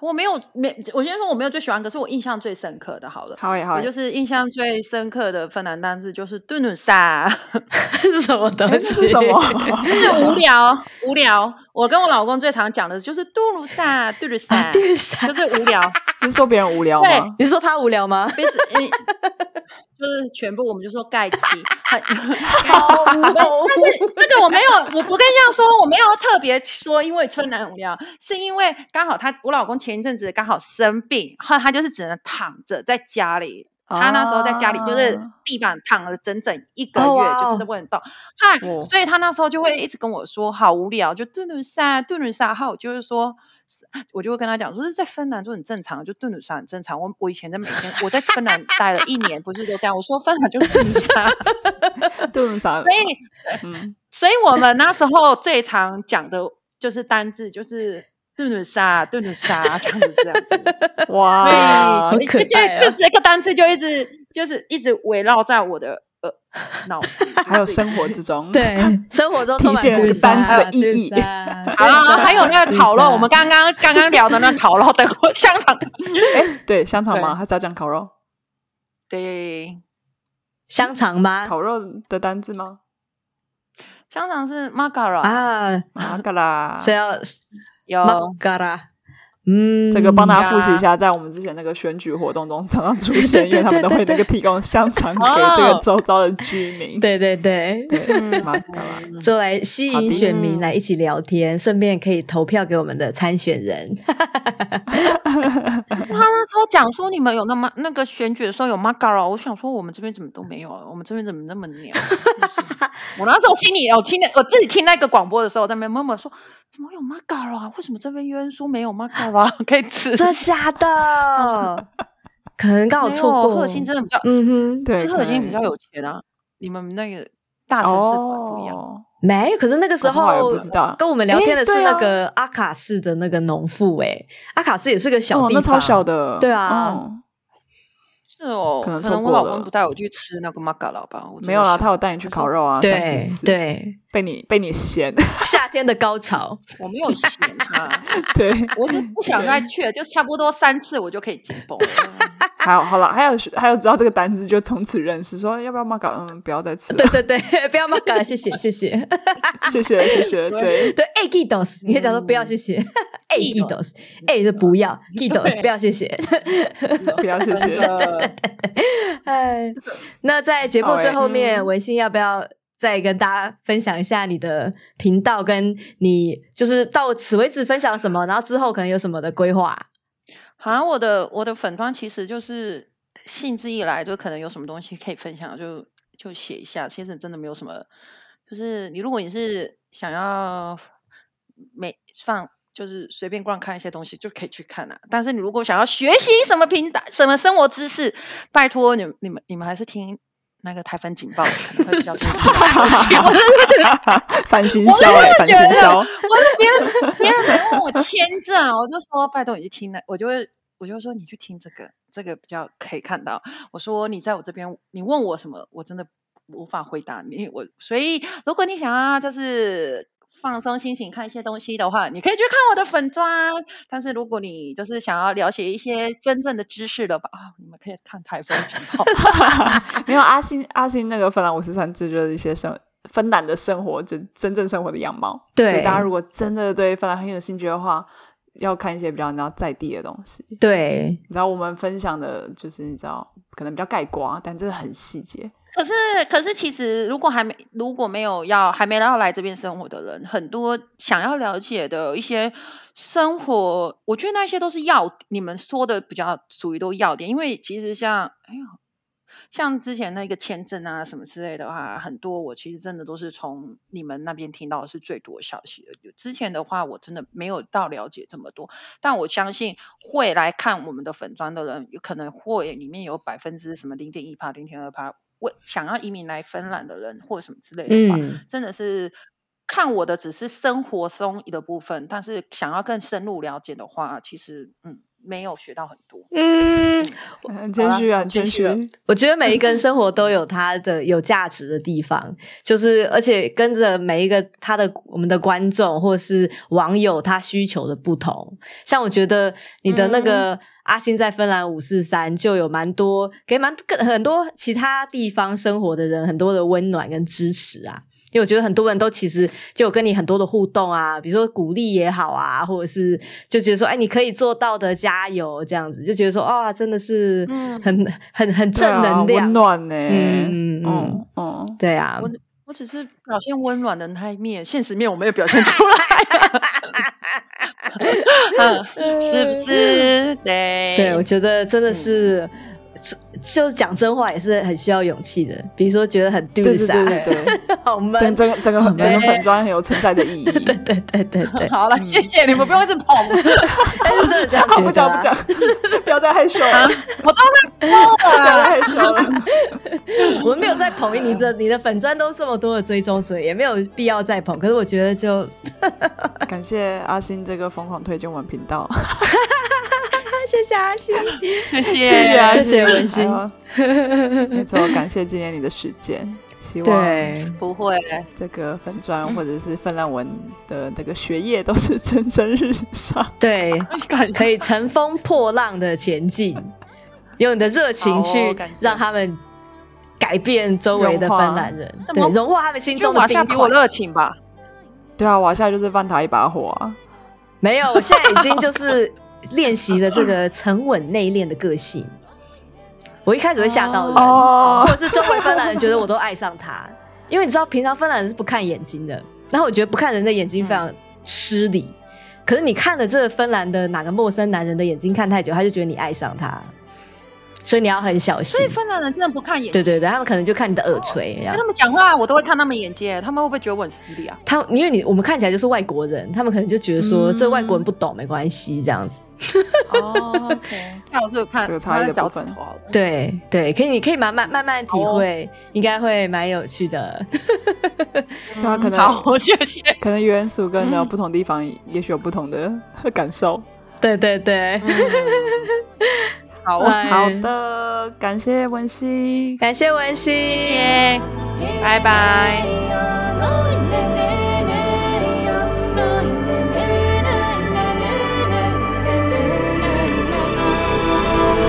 C: 我没有没，我先说我没有最喜欢，可是我印象最深刻的，好了，
B: 好耶好
C: 就是印象最深刻的芬兰单字就是杜努萨，
A: 是什么东西？
B: 是什么？
C: 就是无聊无聊。我跟我老公最常讲的就是杜努萨，杜努萨，
A: 杜努萨，
C: 就是无聊。
B: 你是说别人无聊
C: 吗？
A: 你是说他无聊吗？
C: 就是全部，我们就说盖蒂。但是这个我没有，我不跟你这样说，我没有特别说，因为春兰无聊，是因为刚好他我老公前一阵子刚好生病，后来他就是只能躺着在家里。他那时候在家里就是地板躺了整整一个月，就是都不能动。嗨，所以他那时候就会一直跟我说好无聊，就顿顿杀顿顿沙。后就是说。我就会跟他讲，说是在芬兰就很正常，就顿鲁沙很正常。我我以前在每天我在芬兰待了一年，不是都这样？我说芬兰就是顿鲁沙，
B: 顿鲁沙。
C: 所以，嗯，所以我们那时候最常讲的就是单字，就是顿鲁沙，顿鲁沙这样子，这样子。
B: 哇，
C: 这这这个单字就一直就是一直围绕在我的。呃，脑子
B: 还有生活之中，
A: 对，生活中
B: 充满这个单词的意义。
C: 好了，还有那个烤肉，我们刚刚刚刚聊的那烤肉的香肠，
B: 哎，对，香肠吗？还是要讲烤肉？
C: 对，
A: 香肠吗？
B: 烤肉的单字吗？
C: 香肠是 magara
A: 啊
B: ，magara，
A: 谁要
C: 有
A: Makara？嗯，
B: 这个帮大家复习一下，在我们之前那个选举活动中常常出现，因为他们都会那个提供香肠给这个周遭的居民。
A: 对 对对，就来吸引选民来一起聊天，顺便可以投票给我们的参选人。
C: 他那时候讲说，你们有那么那个选举的时候有 m a g a r a 我想说我们这边怎么都没有啊？我们这边怎么那么鸟？我那时候心里，我听我自己听那个广播的时候，在那边默默说，怎么有 Magara？为什么这边约书没有 Magara 可以 吃？
A: 真的假的？可能刚好错过。
C: 赫尔辛真的比较，
A: 嗯哼，
B: 对，
C: 赫尔辛比较有钱啊。你们那个大城市不一样。
A: 没，可是那个时候跟我们聊天的是那个阿卡市的那个农妇，哎，阿卡市也是个小地方，
B: 超小的，
A: 对啊。
C: 是哦，可能可能我老公不带我去吃那个玛嘎老吧？
B: 没有啦，他有带你去烤肉啊。
A: 对对，
B: 被你被你嫌，
A: 夏天的高潮，
C: 我没有嫌他。
B: 对，
C: 我是不想再去，就差不多三次我就可以解封。
B: 还 好，好了，还有还有知道这个单子就从此认识，说要不要骂搞，不要再吃。
A: 对对对，不要骂搞，谢谢谢
B: 谢。谢谢谢谢，
A: 对。对，egidos，你可以讲说不要谢谢，egidos，哎就不要 egidos，不要谢谢，
B: 不要谢谢，对对对。
A: 哎，那在节目最后面，文心要不要？再跟大家分享一下你的频道，跟你就是到此为止分享什么，然后之后可能有什么的规划？
C: 好像我的我的粉专其实就是兴致一来，就可能有什么东西可以分享，就就写一下。其实真的没有什么，就是你如果你是想要每放。就是随便逛看一些东西就可以去看啊，但是你如果想要学习什么平台、什么生活知识，拜托你、你们、你们还是听那个台风警报可能会比较清楚。
B: 反行销哎，反行销。我
C: 是 别人别人来问我签证，我就说拜托你去听那，我就会我就说你去听这个，这个比较可以看到。我说你在我这边，你问我什么，我真的无法回答你。我所以如果你想要就是。放松心情看一些东西的话，你可以去看我的粉专。但是如果你就是想要了解一些真正的知识的吧，啊，你们可以看台风警报。
B: 没有阿星，阿星那个芬兰五十三字就是一些生芬兰的生活，就真正生活的样貌。
A: 对，
B: 所以大家如果真的对芬兰很有兴趣的话，要看一些比较你知道在地的东西。
A: 对，
B: 你知道我们分享的就是你知道可能比较概括，但真的很细节。
C: 可是，可是，其实如果还没如果没有要还没要来这边生活的人，很多想要了解的一些生活，我觉得那些都是要你们说的比较属于都要点，因为其实像哎呀，像之前那个签证啊什么之类的话，很多我其实真的都是从你们那边听到的是最多消息的。之前的话，我真的没有到了解这么多，但我相信会来看我们的粉专的人，有可能会里面有百分之什么零点一趴、零点二趴。我想要移民来芬兰的人，或者什么之类的话，嗯、真的是看我的只是生活中的部分，但是想要更深入了解的话，其实嗯，没有学到很多。
A: 嗯，
B: 很谦虚啊，很谦虚。
A: 我觉得每一个人生活都有他的有价值的地方，就是而且跟着每一个他的我们的观众或是网友，他需求的不同。像我觉得你的那个阿星在芬兰五四三就有蛮多给蛮很多其他地方生活的人很多的温暖跟支持啊。因为我觉得很多人都其实就有跟你很多的互动啊，比如说鼓励也好啊，或者是就觉得说，哎，你可以做到的，加油这样子，就觉得说，哦，真的是很、嗯、很很正能量，
B: 温暖呢，
A: 嗯嗯嗯，对啊，
C: 我我只是表现温暖的那一面，现实面我没有表现出来，是不是？对，
A: 对我觉得真的是。嗯就是讲真话也是很需要勇气的，比如说觉得很丢脸，
B: 对对对，
A: 好闷，
B: 整整个整个整个粉砖很有存在的意义，
A: 对对对对对。
C: 好了，谢谢你们，不用一直捧，
A: 但是真的这样
B: 不讲不讲，不要再害羞了，
C: 我都在捧，
B: 不要再害羞了，
A: 我们没有在捧你的，你的粉砖都这么多的追踪者，也没有必要再捧。可是我觉得就
B: 感谢阿星这个疯狂推荐我们频道。
A: 谢谢阿星，
C: 谢谢。
A: 谢谢文心，
B: 没错，感谢今天你的时间，希望
A: 对。
C: 不会。
B: 这个粉砖或者是芬兰文的这个学业都是蒸蒸日上，
A: 对，可以乘风破浪的前进，用你的热情去让他们改变周围的芬兰人，对，融化他们心中的冰块。
C: 比我热情吧？
B: 对啊，瓦夏就是放他一把火啊，
A: 没有，我现在已经就是。练习的这个沉稳内敛的个性，我一开始会吓到人，oh. 或者是周围芬兰人觉得我都爱上他，因为你知道平常芬兰人是不看眼睛的，然后我觉得不看人的眼睛非常失礼，嗯、可是你看了这个芬兰的哪个陌生男人的眼睛看太久，他就觉得你爱上他。所以你要很小心。
C: 所以芬兰人真的不看眼睛。
A: 对对对，他们可能就看你的耳垂。跟
C: 他们讲话，我都会看他们眼睛。他们会不会觉得我很失礼啊？
A: 他因为你我们看起来就是外国人，他们可能就觉得说、嗯、这外国人不懂没关系这样子。
C: 哦，OK。那我是有看
B: 这个差异的部分。
A: 对对，可以，你可以慢慢慢慢体会，哦、应该会蛮有趣的。
B: 他可能
C: 好，谢谢。
B: 可能元素跟的不同地方，也许有不同的感受。
A: 对对对。嗯
C: 好，
B: 好的，感谢文熙，
A: 感谢文熙，
C: 谢谢，拜拜。